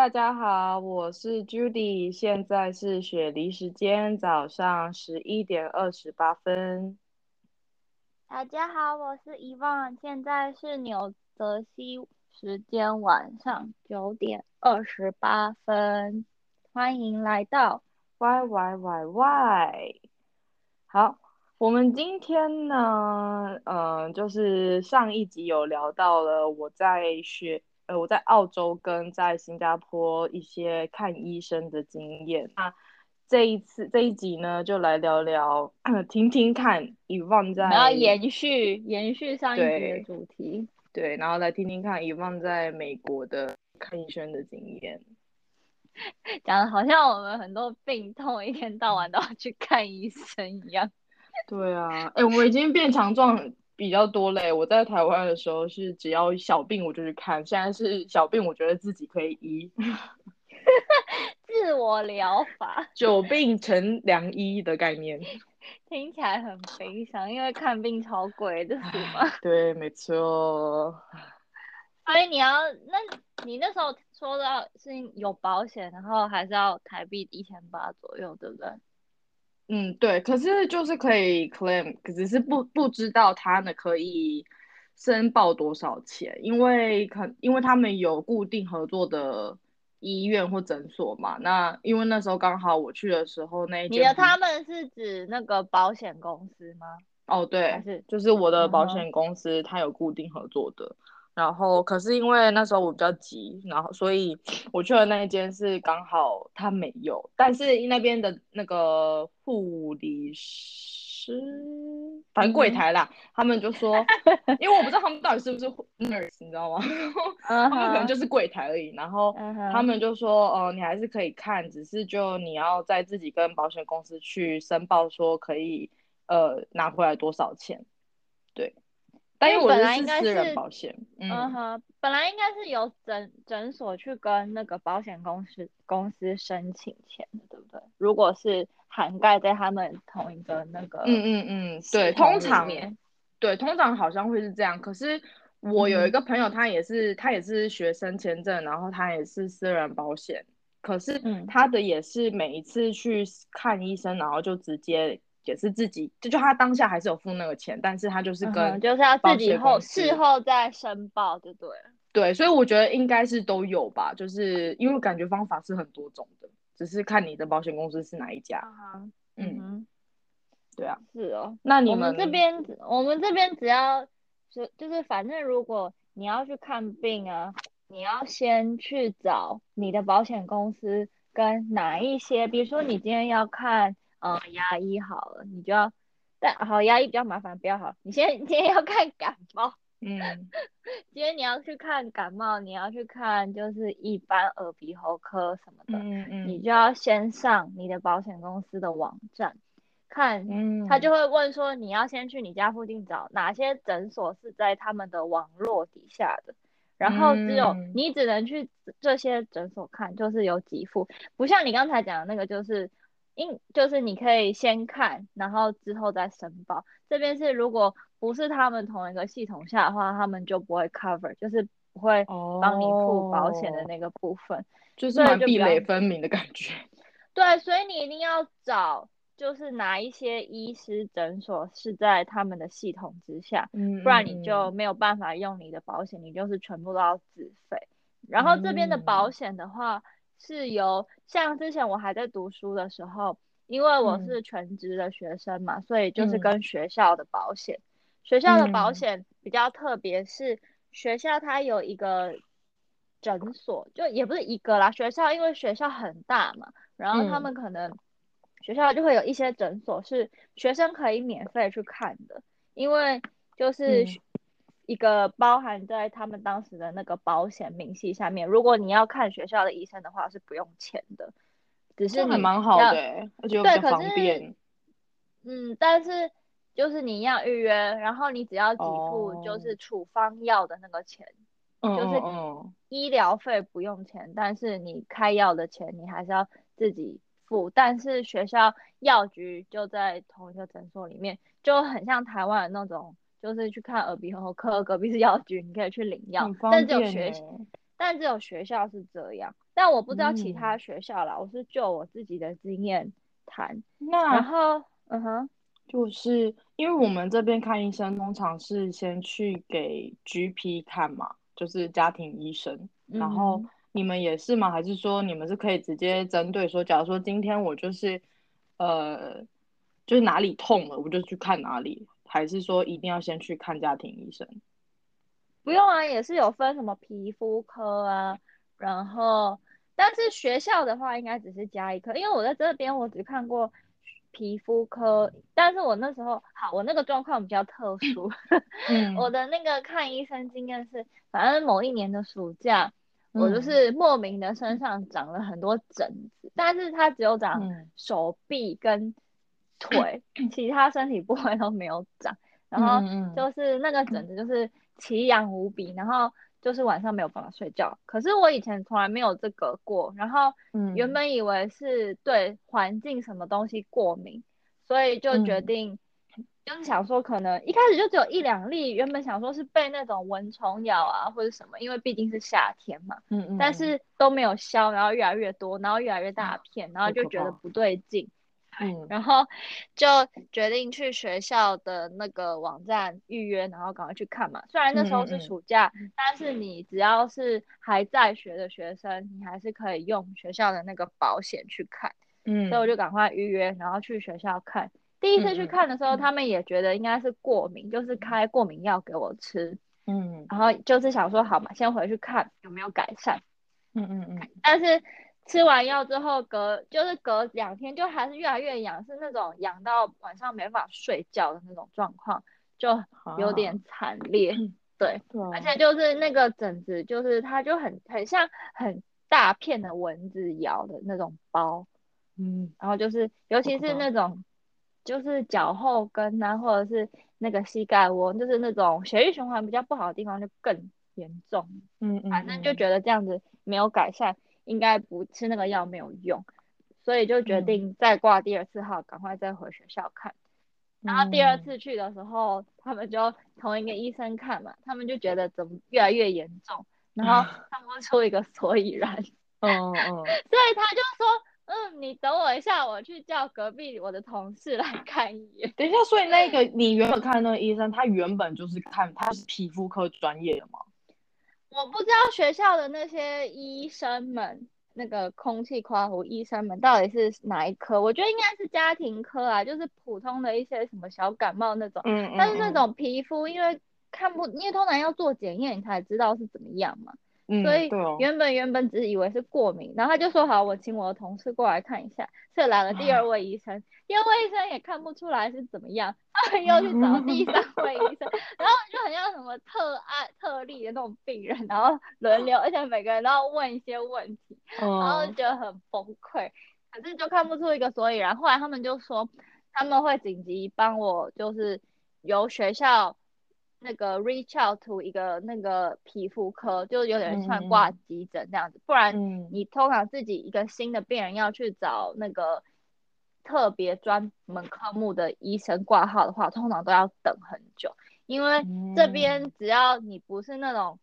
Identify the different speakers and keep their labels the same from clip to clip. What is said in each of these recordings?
Speaker 1: 大家好，我是 Judy，现在是雪梨时间早上十一点二十八分。
Speaker 2: 大家好，我是遗忘，现在是纽泽西时间晚上九点二十八分，欢迎来到
Speaker 1: Y Y Y Y。好，我们今天呢，嗯，就是上一集有聊到了我在学。呃，我在澳洲跟在新加坡一些看医生的经验。那这一次这一集呢，就来聊聊，听听看遗忘在，
Speaker 2: 然后延续延续上一集的主题，
Speaker 1: 对，然后来听听看遗忘在美国的看医生的经验。
Speaker 2: 讲的好像我们很多病痛一天到晚都要去看医生一样。
Speaker 1: 对啊，哎，我已经变强壮。比较多嘞，我在台湾的时候是只要小病我就去看，现在是小病我觉得自己可以医，
Speaker 2: 自我疗法，
Speaker 1: 久病成良医的概念，
Speaker 2: 听起来很悲伤，因为看病超贵的是吗？
Speaker 1: 对，没错。
Speaker 2: 所以你要，那你那时候说到是有保险，然后还是要台币一千八左右，对不对？
Speaker 1: 嗯，对，可是就是可以 claim，可只是不不知道他呢可以申报多少钱，因为可因为他们有固定合作的医院或诊所嘛。那因为那时候刚好我去的时候，那
Speaker 2: 你的他们是指那个保险公司吗？
Speaker 1: 哦，对，是就是我的保险公司，它有固定合作的。然后，可是因为那时候我比较急，然后所以我去的那一间是刚好他没有，但是那边的那个护理师，反正柜台啦，他们就说，因为我不知道他们到底是不是 nurse，你知道吗？他们可能就是柜台而已。然后他们就说，哦，你还是可以看，只是就你要在自己跟保险公司去申报，说可以呃拿回来多少钱，对。但因为
Speaker 2: 本来应该
Speaker 1: 是保险，
Speaker 2: 嗯哼，本来应该是由诊诊所去跟那个保险公司公司申请钱的，对不对？如果是涵盖在他们同一个那个，
Speaker 1: 嗯嗯嗯，对，通常，对，通常好像会是这样。可是我有一个朋友，他也是他也是学生签证，然后他也是私人保险，可是他的也是每一次去看医生，然后就直接。也是自己，就就他当下还是有付那个钱，但是他就是跟
Speaker 2: 就是要自己后事后再申报就对了。
Speaker 1: 对，所以我觉得应该是都有吧，就是因为感觉方法是很多种的，只是看你的保险公司是哪一家。嗯，对啊，
Speaker 2: 是哦。
Speaker 1: 那你
Speaker 2: 们这边，我们这边只要是就是反正如果你要去看病啊，你要先去找你的保险公司跟哪一些，比如说你今天要看。嗯，牙医好了，你就要，但好牙医比较麻烦，不要好。你先今天要看感冒，嗯，今天你要去看感冒，你要去看就是一般耳鼻喉科什么的，嗯嗯，你就要先上你的保险公司的网站看，嗯，他就会问说你要先去你家附近找哪些诊所是在他们的网络底下的，然后只有你只能去这些诊所看，就是有几副，不像你刚才讲的那个就是。因就是你可以先看，然后之后再申报。这边是如果不是他们同一个系统下的话，他们就不会 cover，就是不会帮你付保险的那个部分，
Speaker 1: 就是蛮壁垒分明的感觉。
Speaker 2: 对，所以你一定要找，就是哪一些医师诊所是在他们的系统之下，不然你就没有办法用你的保险，你就是全部都要自费。然后这边的保险的话。是由像之前我还在读书的时候，因为我是全职的学生嘛，所以就是跟学校的保险。学校的保险比较特别，是学校它有一个诊所，就也不是一个啦。学校因为学校很大嘛，然后他们可能学校就会有一些诊所是学生可以免费去看的，因为就是。一个包含在他们当时的那个保险明细下面，如果你要看学校的医生的话是不用钱的，只是
Speaker 1: 还蛮好的，而且比较方便。
Speaker 2: 嗯，但是就是你要预约，然后你只要给付就是处方药的那个钱，就是医疗费不用钱，但是你开药的钱你还是要自己付。但是学校药局就在同一个诊所里面，就很像台湾的那种。就是去看耳鼻喉科，隔壁是药局，你可以去领药。但只有学，但只有学校是这样，但我不知道其他
Speaker 1: 嗯
Speaker 2: 学校啦，我是就我自己的经验谈。
Speaker 1: 那然
Speaker 2: 后，嗯哼，
Speaker 1: 就是因为我们这边看医生，通常是先去给 GP 看嘛，就是家庭医生。然后
Speaker 2: 嗯
Speaker 1: 你们也是吗？还是说你们是可以直接针对说，假如说今天我就是呃，就是哪里痛了，我就去看哪里，还是说一定要先去看家庭医生？
Speaker 2: 不用啊，也是有分什么皮肤科啊，然后但是学校的话应该只是加一科，因为我在这边我只看过皮肤科，但是我那时候好，我那个状况比较特殊，
Speaker 1: 嗯。
Speaker 2: 我的那个看医生经验是，反正某一年的暑假，我就
Speaker 1: 嗯。
Speaker 2: 是莫名的身上长了很多疹子，但是它只有长
Speaker 1: 嗯。
Speaker 2: 手臂跟腿，其他身体部位都没有长。然后就是那个疹子就是奇痒无比，然后就是晚上没有办法睡觉。可是我以前从来没有这个过，然后
Speaker 1: 嗯
Speaker 2: 原本以为是对环境什么东西过敏，所以就决
Speaker 1: 嗯
Speaker 2: 定就是想说可能一开始就只有一两粒，原本想说是被那种蚊虫咬啊或者什么，因为毕竟是夏天嘛，
Speaker 1: 嗯嗯，
Speaker 2: 但是都没有消，然后越来越多，然后越来越大片，然后就觉得不对劲。
Speaker 1: 嗯
Speaker 2: 然后就决定去学校的那个网站预约，然后赶快去看嘛。虽然那时候是
Speaker 1: 嗯嗯嗯
Speaker 2: 暑假，但是你只要是还在学的学生，你还是可以用学校的那个保险去看。
Speaker 1: 嗯，
Speaker 2: 所以我就赶快预约，然后去学校看。第一次去看的时候，他们也觉得应该是过敏，就是开过敏药给我吃，
Speaker 1: 嗯
Speaker 2: 然后就是想说好嘛，先回去看有没有改善。
Speaker 1: 嗯嗯嗯
Speaker 2: 但是吃完药之后隔就是隔两天就还是越来越痒，是那种痒到晚上没办法睡觉的那种状况，就有点惨烈。对，而且就是那个疹子，就是它就很很像很大片的蚊子咬的那种包，
Speaker 1: 嗯
Speaker 2: 然后就是尤其是那种就是脚后跟啊，或者是那个膝盖窝，就是那种血液循环比较不好的地方就更严重。
Speaker 1: 嗯嗯，
Speaker 2: 反正就
Speaker 1: 嗯
Speaker 2: 觉得这样子没有改善，应该不吃那个药没有用，所以就决
Speaker 1: 嗯
Speaker 2: 定再挂第二次号，赶快再回学校看。然后第二
Speaker 1: 嗯
Speaker 2: 次去的时候，他们就同一个医生看嘛，他们就觉得怎么越来越严重，然后看不出一个所以然，
Speaker 1: 哦哦
Speaker 2: 所以他就说，嗯，你等我一下，我去叫隔壁我的同事来看一眼。
Speaker 1: 等一下，所以那个你原本看的那个医生，他原本就是看他是皮肤科专业的吗？
Speaker 2: 我不知道学校的那些医生们，那个空气夸胡医生们到底是哪一科？我觉得应该是家庭科啊，就是普通的一些什么小感冒那种。
Speaker 1: 嗯
Speaker 2: 但是那种皮肤，因为看不，因为通常要做检验，你才知道是怎么样嘛。
Speaker 1: 嗯，
Speaker 2: 所以原本原本只以为是过敏，然后他就说好，我请我的同事过来看一下。所以来了第二位医生，第二位医生也看不出来是怎么样，他们又去找 第三位医生，然后就很像什么特案特例的那种病人，然后轮流，而且每个人都要问一些问题，然后就
Speaker 1: 嗯
Speaker 2: 觉得很崩溃，可是就看不出一个所以然。后来他们就说他们会紧急帮我，就是由学校那个 reach out to 一个那个皮肤科，就有点像挂
Speaker 1: 嗯。
Speaker 2: 急诊这样子，不然
Speaker 1: 嗯。
Speaker 2: 你通常自己一个新的病人要去找那个特别专门科目的医生挂号的话，通常都要等很久，因为这边
Speaker 1: 嗯。
Speaker 2: 只要你不是那种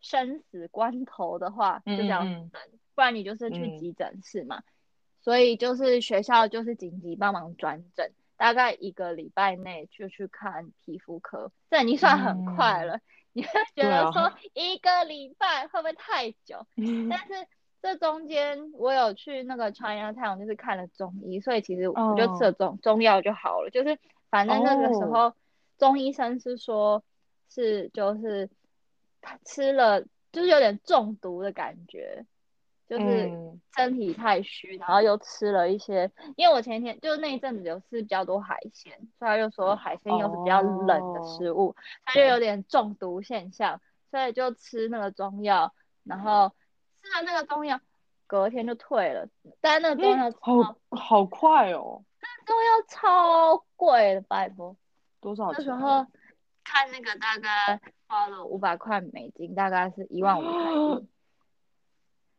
Speaker 2: 生死关头的话，就
Speaker 1: 嗯
Speaker 2: 这样
Speaker 1: 嗯。
Speaker 2: 等，不然你就是去
Speaker 1: 嗯。
Speaker 2: 急诊室嘛。所以就是学校就是紧急帮忙转诊，大概一个礼拜内就去看皮肤科，这已经算很快了。你会 觉得说一个礼拜会不会太久？但是这中间我有去那个 China Town，就是看了中医，所以其实我就吃了中、中药就好了。就是反正那个时
Speaker 1: 哦
Speaker 2: 候、中医生是说，是就是他吃了就是有点中毒的感觉，就是
Speaker 1: 嗯
Speaker 2: 身体太虚，然后又吃了一些，因为我前一天就是那一阵子有吃比较多海鲜，所以他就说海鲜又是比较冷的食物，他就有点中毒现象，所以就吃那个中药，然后吃了那个中药，隔天就退了，但那个中药
Speaker 1: 诶
Speaker 2: 超、
Speaker 1: 好好快哦，那
Speaker 2: 中药超贵的，拜托。
Speaker 1: 多少钱？
Speaker 2: 那时候看那个大概花了五百块美金，大概是一万五台币。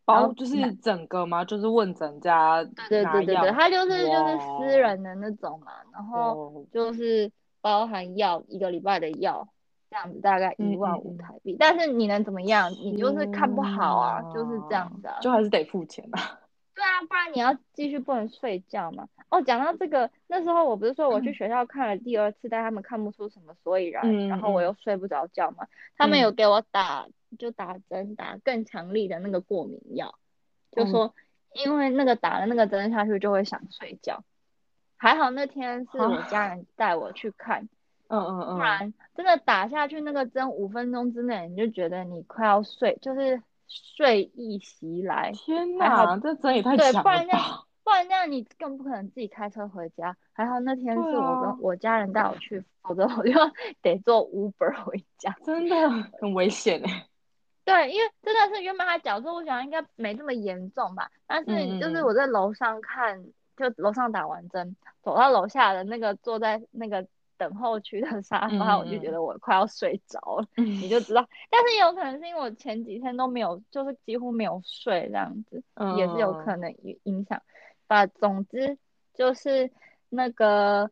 Speaker 1: 包就是整个吗？就是问诊加
Speaker 2: 对对对对对，它就是就是私人的那种嘛，然后
Speaker 1: 哦
Speaker 2: 就是包含药一个礼拜的药，这样子大概一万五台币。但是你能怎么样？你就是看不好啊，就是这样子啊，
Speaker 1: 就还是得付钱啊。
Speaker 2: 对啊，不然你要继续不能睡觉嘛。哦，讲到这个，那时候我不是说我去学校看了第二次，但他们看不出什么所以然，然后我又睡不着觉嘛。他们有给我打，就打针，打更强力的那个过敏药，就说因为那个打了那个针下去就会想睡觉。还好那天是我家人带我去看，
Speaker 1: 嗯嗯嗯，
Speaker 2: 不然真的打下去那个针五分钟之内你就觉得你快要睡，就是。睡意袭来，
Speaker 1: 天哪，这针也太强了
Speaker 2: 不然这样，不然这样你更不可能自己开车回家。还好那天是我跟我家人带我去，否则我就 得坐 Uber 回家，
Speaker 1: 真的很危险哎。
Speaker 2: 对，因为真的是原本他讲说，我想应该没这么严重吧。但是就是我在楼上看，就楼上打完针，走到楼下的那个坐在那个。等候区的沙发，我就觉得我快要睡着了，你就知道。但是也有可能是因为我前几天都没有，就是几乎没有睡这样子，也是有可能影响。吧，总之就是那个，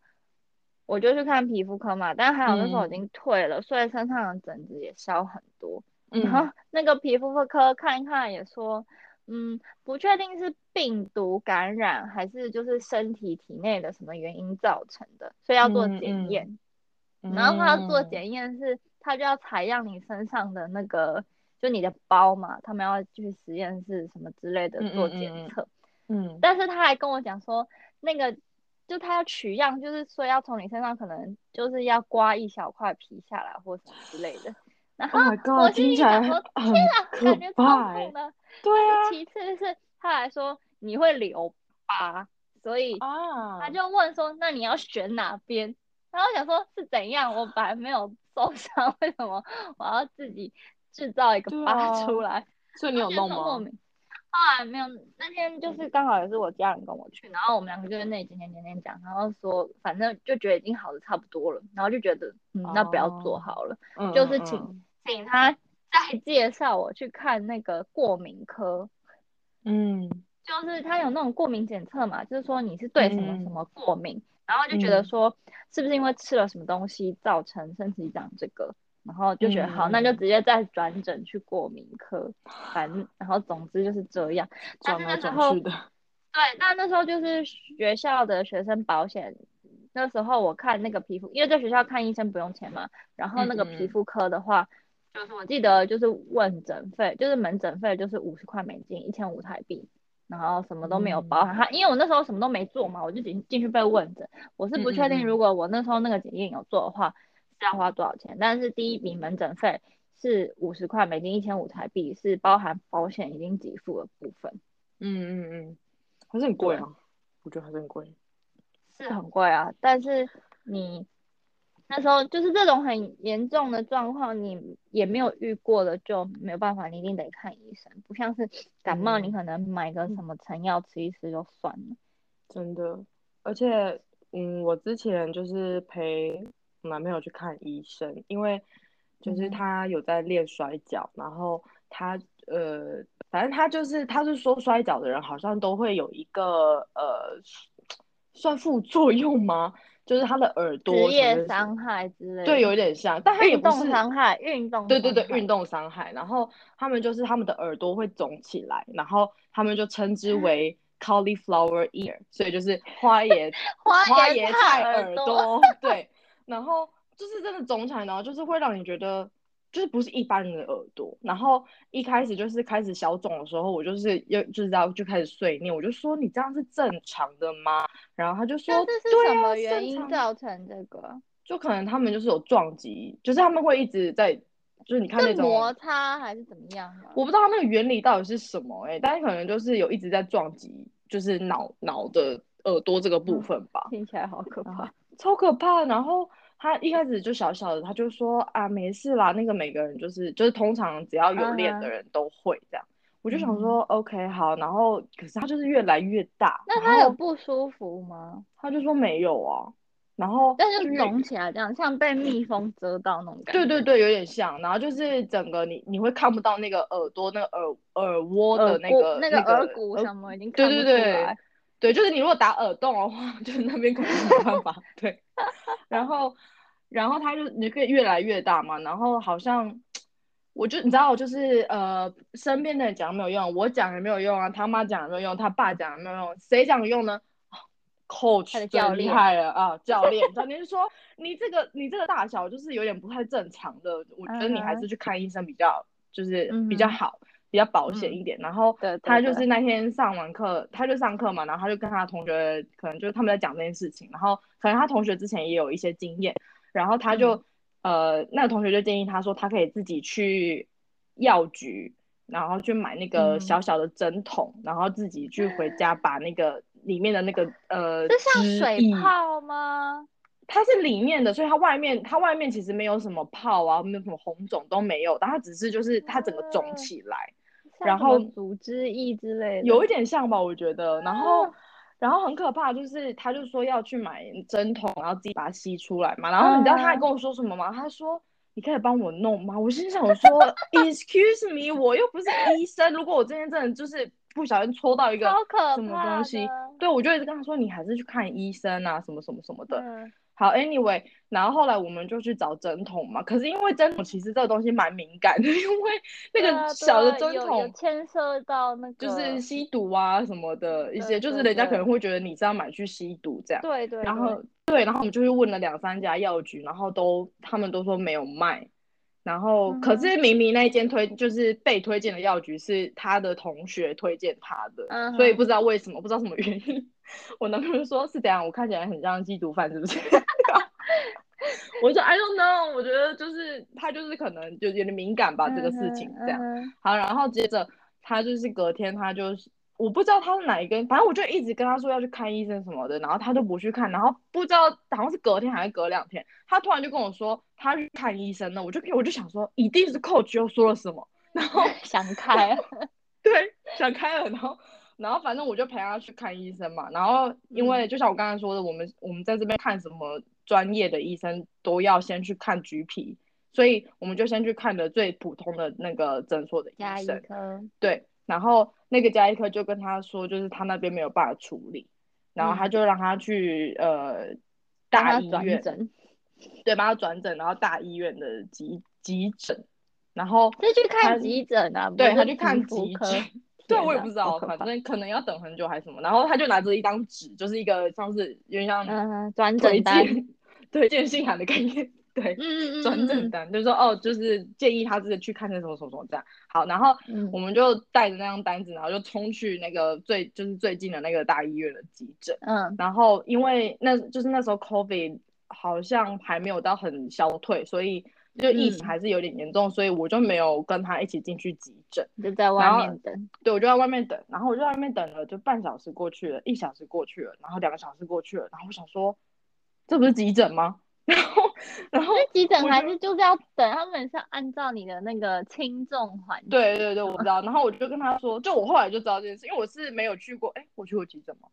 Speaker 2: 我就去看皮肤科嘛，但还好那时候已经退了，所以身上的疹子也消很多。然后那个皮肤科看一看也说。嗯，不确定是病毒感染还是就是身体体内的什么原因造成的，所以要做检验。然后他要做检验是，他就要采样你身上的那个，就你的包嘛，他们要去实验室什么之类的做检测。嗯，但是他还跟我讲说，那个就他要取样，就是说要从你身上可能就是要刮一小块皮下来或什么之类的。然后我心里想说，天啊，感觉超痛的。
Speaker 1: 对啊。
Speaker 2: 其次是他还说你会留疤，所以他就问说，那你要选哪边？然后想说是怎样，我本来没有受伤，为什么我要自己制造一个疤出来？
Speaker 1: 所以你有弄吗？
Speaker 2: 后来没有，那天就是刚好也是我家人跟我去，然后我们两个就在那里天天天天讲，然后说反正就觉得已经好的差不多了，然后就觉得嗯，那不要做好了，就是请。请他再介绍我去看那个过敏科，
Speaker 1: 嗯，
Speaker 2: 就是他有那种过敏检测嘛，就是说你是对什么什么过敏，然后就觉得说是不是因为吃了什么东西造成身体长这个，然后就觉得好，那就直接再转诊去过敏科，反正然后总之就是这样，
Speaker 1: 转来转去的。
Speaker 2: 对，那那时候就是学校的学生保险。那时候我看那个皮肤，因为在学校看医生不用钱嘛，然后那个皮肤科的话。就是我记得就是问诊费，就是门诊费就是五十块美金，一千五台币，然后什么都没有包含。他因为我那时候什么都没做嘛，我就进进去被问诊。我是不确定如果我那时候那个检验有做的话是要花多少钱，但是第一笔门诊费是五十块美金，一千五台币是包含保险已经给付的部分。
Speaker 1: 嗯嗯嗯，还是很贵啊，我觉得还是很贵，
Speaker 2: 是很贵啊，但是你。那时候就是这种很严重的状况，你也没有遇过的就没有办法，你一定得看医生。不像是感冒，你可能买个什么成药吃一吃就算了。
Speaker 1: 真的，而且，嗯，我之前就是陪男朋友去看医生，因为就是他有在练摔跤，然后他呃，反正他就是他是说摔跤的人好像都会有一个呃，算副作用吗？就是他的耳朵
Speaker 2: 职业伤害之类，
Speaker 1: 对，有点像，但他也不是
Speaker 2: 伤害，运动，
Speaker 1: 对对对，运动伤害。然后他们就是他们的耳朵会肿起来，然后他们就称之为 cauliflower ear，所以就是 花椰
Speaker 2: 花
Speaker 1: 椰菜
Speaker 2: 耳
Speaker 1: 朵，对。然后就是真的肿起来，然后就是会让你觉得。就是不是一般人的耳朵，然后一开始就是开始小肿的时候，我就是又就是要就开始碎念，我就说你这样是正常的吗？然后他就说，
Speaker 2: 这是什么原因造成这个？
Speaker 1: 就可能他们就是有撞击，就是他们会一直在，就是你看那种
Speaker 2: 摩擦还是怎么样？
Speaker 1: 我不知道它那个原理到底是什么哎，但是可能就是有一直在撞击，就是脑脑的耳朵这个部分吧。
Speaker 2: 听起来好可怕，
Speaker 1: 超可怕。然后。他一开始就小小的，他就说啊，没事啦，那个每个人就是就是通常只要有练的人都会这样。我就想说，OK，好。然后可是他就是越来越大。
Speaker 2: 那他有不舒服吗？
Speaker 1: 他就说没有啊。然后
Speaker 2: 但是肿起来这样，像被蜜蜂蛰到那种感
Speaker 1: 觉。对对对，有点像。然后就是整个你你会看不到那个耳朵那个耳耳窝的那个
Speaker 2: 那个耳骨什么已经看不出
Speaker 1: 来。对，就是你如果打耳洞的话，就是那边可能没办法。对。然后，然后他就你可以越来越大嘛，然后好像我就你知道，就是呃，身边的人讲没有用，我讲也没有用啊，他妈讲也没有用，他爸讲也没有用，谁讲有用呢？coach 最厉害了啊，教练，教练就说你这个你这个大小就是有点不太正常的，我觉得你还是去看医生比较就是比较好。比较保险一点，然后他就是那天上完课，他就上课嘛，然后他就跟他同学，可能就是他们在讲这件事情，然后可能他同学之前也有一些经验，然后他就呃，那个同学就建议他说，他可以自己去药局，然后去买那个小小的针筒，然后自己去回家把那个里面的那个呃，
Speaker 2: 是像水泡吗？
Speaker 1: 它是里面的，所以它外面它外面其实没有什么泡啊，没有什么红肿都没有，但它只是就是它整个肿起来。然后
Speaker 2: 组织液之类的，
Speaker 1: 有一点像吧，我觉得。然后，然后很可怕，就是他就说要去买针筒，然后自己把它吸出来嘛。然后你知道他还跟我说什么吗？他说：“你可以帮我弄吗？”我心想说：“Excuse me，我又不是医生。如果我今天真的就是不小心戳到一个什么东西，对我就一直跟他说，你还是去看医生啊，什么什么什么的。”好，Anyway，然后后来我们就去找针筒嘛。可是因为针筒其实这个东西蛮敏感的，因为那个小的针筒
Speaker 2: 牵涉到那个
Speaker 1: 就是吸毒啊什么的一些，就是人家可能会觉得你是要买去吸毒这样。
Speaker 2: 对对。
Speaker 1: 然后对，然后我们就去问了两三家药局，然后都他们都说没有卖。然后可是明明那一间推就是被推荐的药局是他的同学推荐他的，所以不知道为什么，不知道什么原因。我男朋友说是怎样，我看起来很像吸毒犯，是不是？我说 I don't know，我觉得就是他就是可能就有点敏感吧，这个事情这样。好，然后接着他就是隔天他就是我不知道他是哪一根，反正我就一直跟他说要去看医生什么的，然后他都不去看，然后不知道好像是隔天还是隔两天，他突然就跟我说他去看医生了，我就我就想说一定是 coach 又说了什么，然后
Speaker 2: 想开，
Speaker 1: 对，想开了，然后。然后反正我就陪他去看医生嘛，然后因为就像我刚才说的，我们我们在这边看什么专业的医生都要先去看橘皮，所以我们就先去看的最普通的那个诊所的医生。对，然后那个加医科就跟他说，就是他那边没有办法处理，然后他就让他去呃大医院，对，帮他转诊，然后大医院的急急诊，然后
Speaker 2: 是去看急诊啊，
Speaker 1: 对他去看急诊。对，我也不知道，反正可能要等很久还是什么。然后他就拿着一张纸，就是一个像是有点像
Speaker 2: 转诊单，
Speaker 1: 推荐信函的概念。对，嗯嗯转诊单就是说哦，就是建议他自己去看那什么什么什么这样。好，然后我们就带着那张单子，然后就冲去那个最就是最近的那个大医院的急诊。嗯，然后因为那就是那时候 COVID 好像还没有到很消退，所以。就疫情还是有点严重，所以我就没有跟他一起进去急诊，
Speaker 2: 就在外面等。
Speaker 1: 对，我就在外面等，然后我就在外面等了，就半小时过去了，一小时过去了，然后两个小时过去了，然后我想说，这不是急诊吗？然后，然后
Speaker 2: 急诊还是就是要等，他们是按照你的那个轻重缓。
Speaker 1: 对对对，我知道。然后我就跟他说，就我后来就知道这件事，因为我是没有去过，哎，我去过急诊吗？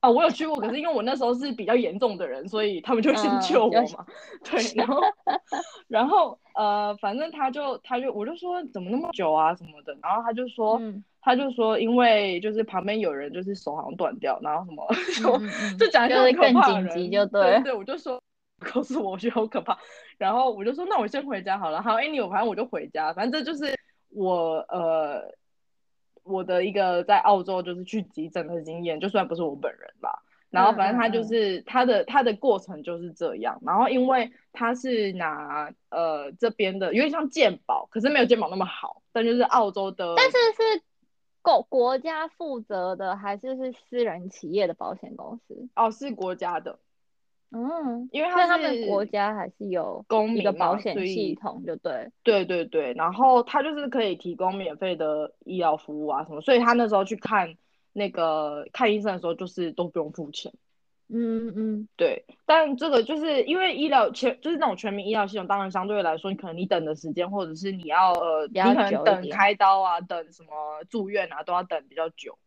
Speaker 1: 啊，我有去过，可是因为我那时候是比较严重的人，所以他们就先救我嘛。对，然后，然后呃，反正他就他就我就说怎么那么久啊什么的，然后他就说他就说因为就是旁边有人就是手好像断掉，然后什么 就讲
Speaker 2: 就是更紧急就
Speaker 1: 对对，我就说告诉我我觉得好可怕，然后我就说那我先回家好了，好，哎你我反正我就回家，反正这就是我呃。我的一个在澳洲就是去急诊的经验，就算不是我本人吧，然后反正他就是他的他的过程就是这样，然后因为他是拿呃这边的有点像健保，可是没有健保那么好，但就是澳洲的，
Speaker 2: 但是是国国家负责的还是是私人企业的保险公司？
Speaker 1: 哦，是国家的。
Speaker 2: 嗯，
Speaker 1: 因为他
Speaker 2: 们国家还是有
Speaker 1: 公民
Speaker 2: 的保险系统，就对，
Speaker 1: 对对对，然后他就是可以提供免费的医疗服务啊什么，所以他那时候去看那个看医生的时候，就是都不用付钱。
Speaker 2: 嗯嗯，
Speaker 1: 对，但这个就是因为医疗全就是那种全民医疗系统，当然相对来说，你可能你等的时间，或者是你要呃，你可能等开刀啊，等什么住院啊，都要等比较久。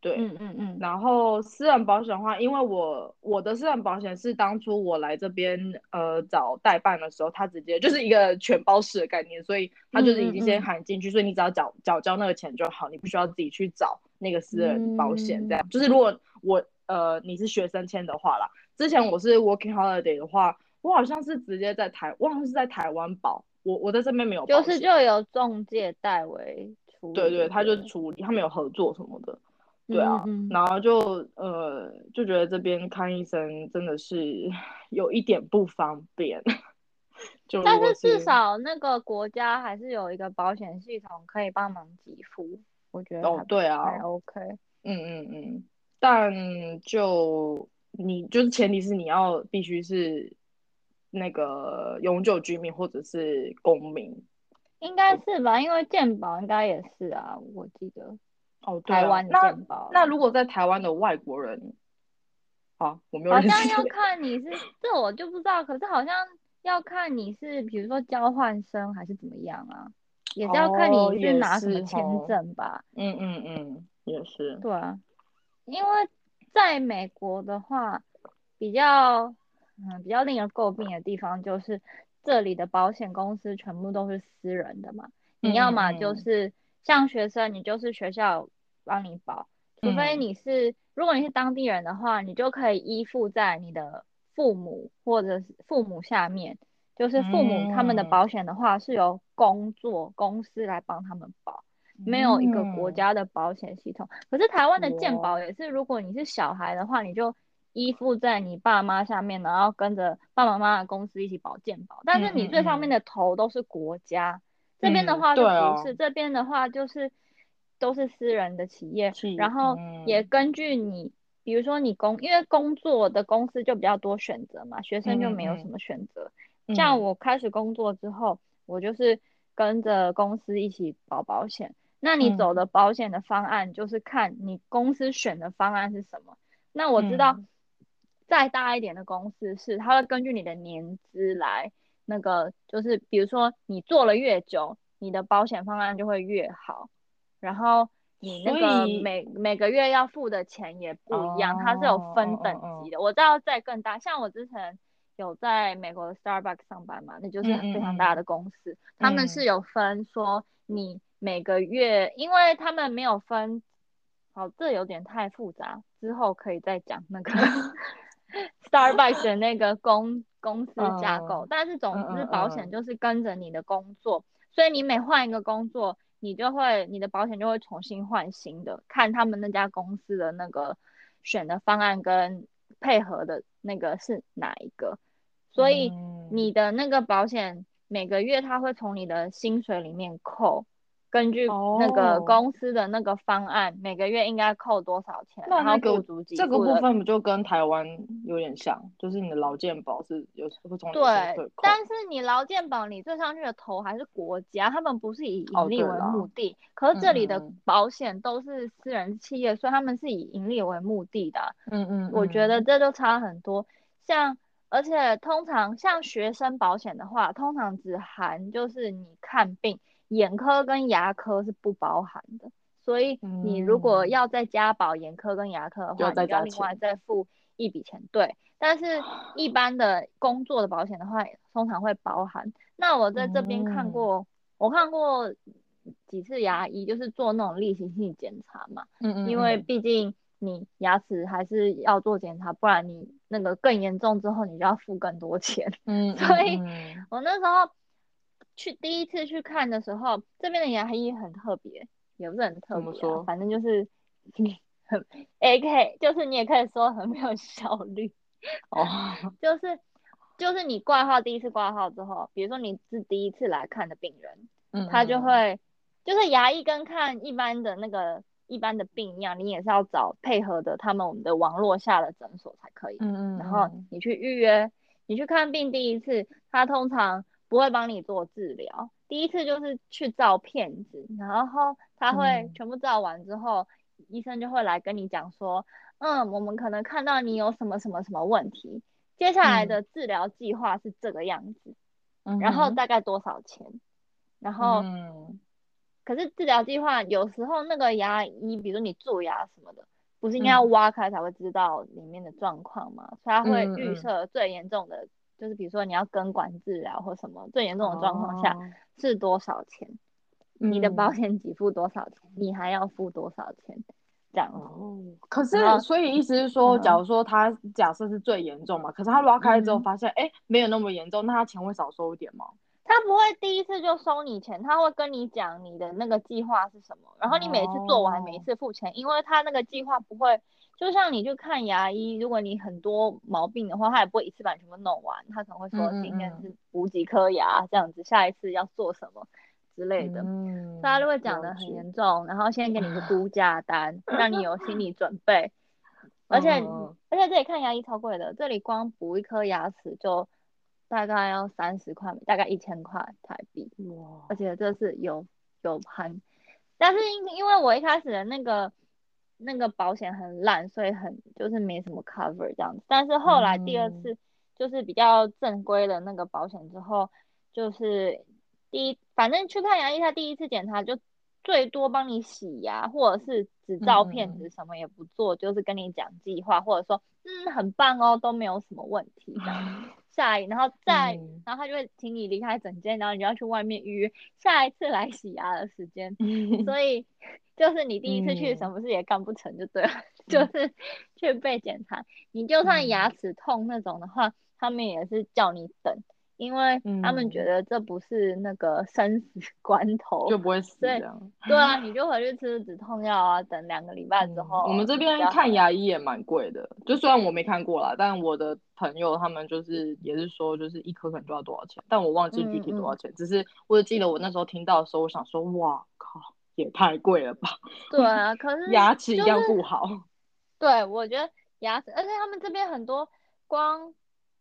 Speaker 1: 对，
Speaker 2: 嗯嗯嗯，
Speaker 1: 然后私人保险的话，因为我我的私人保险是当初我来这边呃找代办的时候，他直接就是一个全包式的概念，所以他就是已经先喊进去，所以你只要缴缴交那个钱就好，你不需要自己去找那个私人保险这样。就是如果我呃你是学生签的话啦，之前我是 working holiday 的话，我好像是直接在台，我好像是在台湾保，我我在这边没有，
Speaker 2: 就是就有中介代为处理。
Speaker 1: 对对，他就处理，他们有合作什么的，对啊，
Speaker 2: 嗯嗯
Speaker 1: 然后就呃就觉得这边看医生真的是 有一点不方便，就
Speaker 2: 但是至少那个国家还是有一个保险系统可以帮忙给付，我觉得
Speaker 1: 哦对啊，
Speaker 2: 还 OK。
Speaker 1: 嗯嗯嗯，但就你就是前提是你要必须是那个永久居民或者是公民
Speaker 2: 应该是吧，因为健保应该也是啊，我记得
Speaker 1: 哦，对啊
Speaker 2: 台湾健保。
Speaker 1: 那如果在台湾的外国人，好，我没有
Speaker 2: 好像要看你是，这我就不知道，可是好像要看你是，比如说交换生还是怎么样啊，也是要看你
Speaker 1: 是
Speaker 2: 拿什么签证吧。
Speaker 1: 嗯嗯嗯，也是，
Speaker 2: 对啊，因为在美国的话，比较嗯比较令人诟病的地方就是这里的保险公司全部都是私人的嘛，你要么就是像学生，你就是学校帮你保，除非
Speaker 1: 嗯
Speaker 2: 你是如果你是当地人的话，你就可以依附在你的父母或者是父母下面。就是父母他们的
Speaker 1: 嗯
Speaker 2: 保险的话，是由工作公司来帮他们保。没有一个国
Speaker 1: 嗯
Speaker 2: 家的保险系统。可是台湾的健保也是，如果你是小孩的话，你就依附在你爸妈下面，然后跟着爸爸妈妈的公司一起保健保。但是你最上面
Speaker 1: 嗯
Speaker 2: 的头都是国家，这边的
Speaker 1: 嗯
Speaker 2: 话是，这边的话就是都是私人的企业，然后也
Speaker 1: 嗯
Speaker 2: 根据你。比如说你工，因为工作的公司就比较多选择嘛，学生就没有什么选择。像
Speaker 1: 嗯
Speaker 2: 我开始工作之后，我就是跟着公司一起保保险。那你走
Speaker 1: 嗯
Speaker 2: 的保险的方案，就是看你公司选的方案是什么。那我知道
Speaker 1: 嗯，
Speaker 2: 再大一点的公司是，它会根据你的年资来那个，就是比如说你做了越久，你的保险方案就会越好。然后你那个每每个月要付的钱也不一样，它是有
Speaker 1: 哦
Speaker 2: 分等级的。我知道在更大，像我之前有在美国的 Starbucks 上班嘛，那就是非常大的公司，他们是
Speaker 1: 嗯
Speaker 2: 有分说你每个月，因为他们没有分，好，这有点太复杂，之后可以再讲那个 Starbucks 的那个公公司架构，
Speaker 1: 嗯。
Speaker 2: 但是总之保险就是跟着你的工作，所以你每换一个工作，你就会你的保险就会重新换新的，看他们那家公司的那个选的方案跟配合的那个是哪一个，所以
Speaker 1: 嗯。
Speaker 2: 你的那个保险每个月它会从你的薪水里面扣，根据那个
Speaker 1: 哦
Speaker 2: 公司的那个方案，每个月应该扣多少钱，然后
Speaker 1: 那那个
Speaker 2: 雇主给
Speaker 1: 这个部分不就跟台湾有点像，就是你的劳健保是有会从
Speaker 2: 对但是你劳健保你最上去的头还是国家，他们不是以盈利为目的。可是这里的保险都是私人企业，所以他们是以盈利为目的的啊。
Speaker 1: 嗯嗯，
Speaker 2: 我觉
Speaker 1: 嗯
Speaker 2: 得这就差很多。像而且通常像学生保险的话，通常只含就是你看病，眼科跟牙科是不包含的。所以你如果
Speaker 1: 嗯
Speaker 2: 要再加保眼科跟牙科的话，你要另外再付一笔钱。对，但是一般的工作的保险的话，通常会包含。那我在这边看
Speaker 1: 嗯
Speaker 2: 过，我看过几次牙医，就是做那种例行性检查嘛。
Speaker 1: 嗯嗯，
Speaker 2: 因为
Speaker 1: 嗯
Speaker 2: 毕竟你牙齿还是要做检查，不然你那个更严重之后，你就要付更多钱。
Speaker 1: 嗯，
Speaker 2: 所以
Speaker 1: 嗯
Speaker 2: 我那时候去第一次去看的时候，这边的牙医很特别，也不是很特别、
Speaker 1: 说，
Speaker 2: 反正就是很 A K，就是你也可以说很没有效率，
Speaker 1: 哦，
Speaker 2: 就是就是你挂号第一次挂号之后，比如说你是第一次来看的病人，
Speaker 1: 嗯
Speaker 2: 他就
Speaker 1: 嗯。
Speaker 2: 会就是牙医跟看一般的那个一般的病一样，你也是要找配合的他们我们的网络下的诊所才可以。
Speaker 1: 嗯嗯，
Speaker 2: 然后
Speaker 1: 嗯。
Speaker 2: 你去预约，你去看病第一次，他通常不会帮你做治疗，第一次就是去照片子，然后他会
Speaker 1: 嗯。
Speaker 2: 全部照完之后，医生就会来跟你讲说，嗯，我们可能看到你有什么什么什么问题，接下来
Speaker 1: 嗯。
Speaker 2: 的治疗计划是这个样子，
Speaker 1: 嗯
Speaker 2: 然后大概多少钱，然后。
Speaker 1: 嗯。
Speaker 2: 可是治疗计划有时候那个牙医，比如你蛀牙什么的，不是应该要
Speaker 1: 嗯。
Speaker 2: 挖开才会知道里面的状况吗？所以他会预设最严重的，就是比如说你要根管治疗或什么，最严重的状况下
Speaker 1: 哦
Speaker 2: 是多少钱？你的保
Speaker 1: 嗯
Speaker 2: 险给付多少钱？你还要付多少钱？这样。
Speaker 1: 哦，可是所以意思是说，
Speaker 2: 嗯
Speaker 1: 假如说他假设是最严重嘛，可是他挖开之后
Speaker 2: 嗯
Speaker 1: 发现，哎、没有那么严重，那他钱会少收一点吗？
Speaker 2: 他不会第一次就收你钱，他会跟你讲你的那个计划是什么，然后你每次做完每一
Speaker 1: 哦
Speaker 2: 次付钱，因为他那个计划不会，就像你去看牙医，如果你很多毛病的话，他也不会一次把你全部弄完，他可能会说今天
Speaker 1: 嗯
Speaker 2: 是补几颗牙这样子，下一次要做什么之类的。
Speaker 1: 嗯，
Speaker 2: 所以他就会讲的很严重，然后先给你个估价单，让你有心理准备。而且、而且这里看牙医超贵的，这里光补一颗牙齿就大概要三十块，大概一千块台币，而，且这是有有含，但是因因为我一开始的那个那个保险很烂，所以很就是没什么 cover 这样子，但是后来第二
Speaker 1: 嗯。
Speaker 2: 次就是比较正规的那个保险之后，就是第一反正去看牙医，他第一次检查就最多帮你洗牙，或者是只照片，
Speaker 1: 嗯嗯
Speaker 2: 只什么也不做，就是跟你讲计划，或者说嗯很棒哦，都没有什么问题这样。下一，然后再，
Speaker 1: 嗯
Speaker 2: 然后他就会请你离开整间，然后你就要去外面预约下一次来洗牙的时间。所以 就是你第一次去，
Speaker 1: 嗯
Speaker 2: 什么事也干不成就对了，就是去被检查。你就算
Speaker 1: 嗯
Speaker 2: 牙齿痛那种的话，他们也是叫你等，因为他们觉
Speaker 1: 嗯
Speaker 2: 得这不是那个生死 关头。
Speaker 1: 就不会死
Speaker 2: 对。对啊，你就回去吃止痛药啊，等两个礼拜之后。
Speaker 1: 嗯我们这边看牙医也蛮贵的，就虽然我没看过啦，但我的朋友他们就是也是说，就是一颗可能就要多少钱，但我忘记具体多少钱。只是我只记得我那时候听到的时候，我想说，哇靠，也太贵了吧！
Speaker 2: 对啊，可是
Speaker 1: 牙齿一定要
Speaker 2: 就是
Speaker 1: 顾好。
Speaker 2: 对，我觉得牙齿，而且他们这边很多光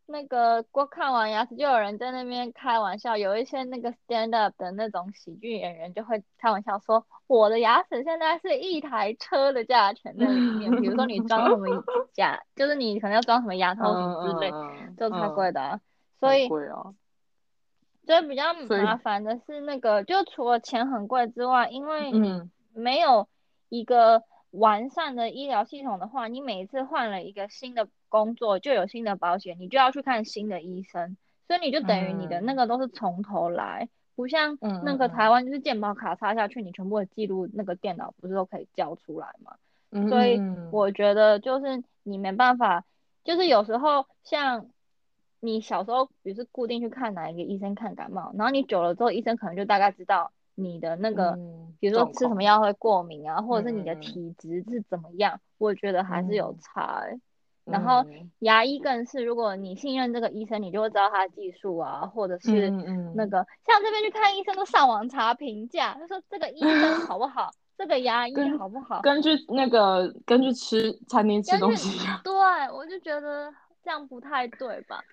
Speaker 2: 那个光看完牙齿，就有人在那边开玩笑，有一些那个 stand up 的那种喜剧演员就会开玩笑说，我的牙齿现在是一台车的价钱在里面，比如说你装什么 假，就是你可能要装什么牙套什么之类，
Speaker 1: 嗯
Speaker 2: 就超贵的啊、
Speaker 1: 所
Speaker 2: 所以。所以比较麻烦的是那个，就除了钱很贵之外，因为没有一个完善的医疗系统的话，你每一次换了一个新的工作，就有新的保险，你就要去看新的医生，所以你就等于你的那
Speaker 1: 嗯。
Speaker 2: 个都是从头来，不像
Speaker 1: 嗯
Speaker 2: 那个
Speaker 1: 嗯
Speaker 2: 台湾就是健保卡插下去，你全部的记录那个电脑不是都可以交出来吗？
Speaker 1: 嗯，
Speaker 2: 所以
Speaker 1: 嗯
Speaker 2: 我觉得就是你没办法，就是有时候像你小时候，比如是固定去看哪一个医生看感冒，然后你久了之后，医生可能就大概知道你的那个，
Speaker 1: 嗯
Speaker 2: 比如说吃什么药会过敏啊，或者是你的体质是怎么样，我觉得还是有
Speaker 1: 嗯。
Speaker 2: 差欸然后
Speaker 1: 嗯
Speaker 2: 牙医更是，如果你信任这个医生，你就会知道他的技术啊，或者是
Speaker 1: 嗯嗯
Speaker 2: 那个像这边去看医生都上网查评价，他说这个医生好不好，这个牙医好不好，
Speaker 1: 根据那个根据吃餐厅吃东西。
Speaker 2: 对，我就觉得这样不太对吧？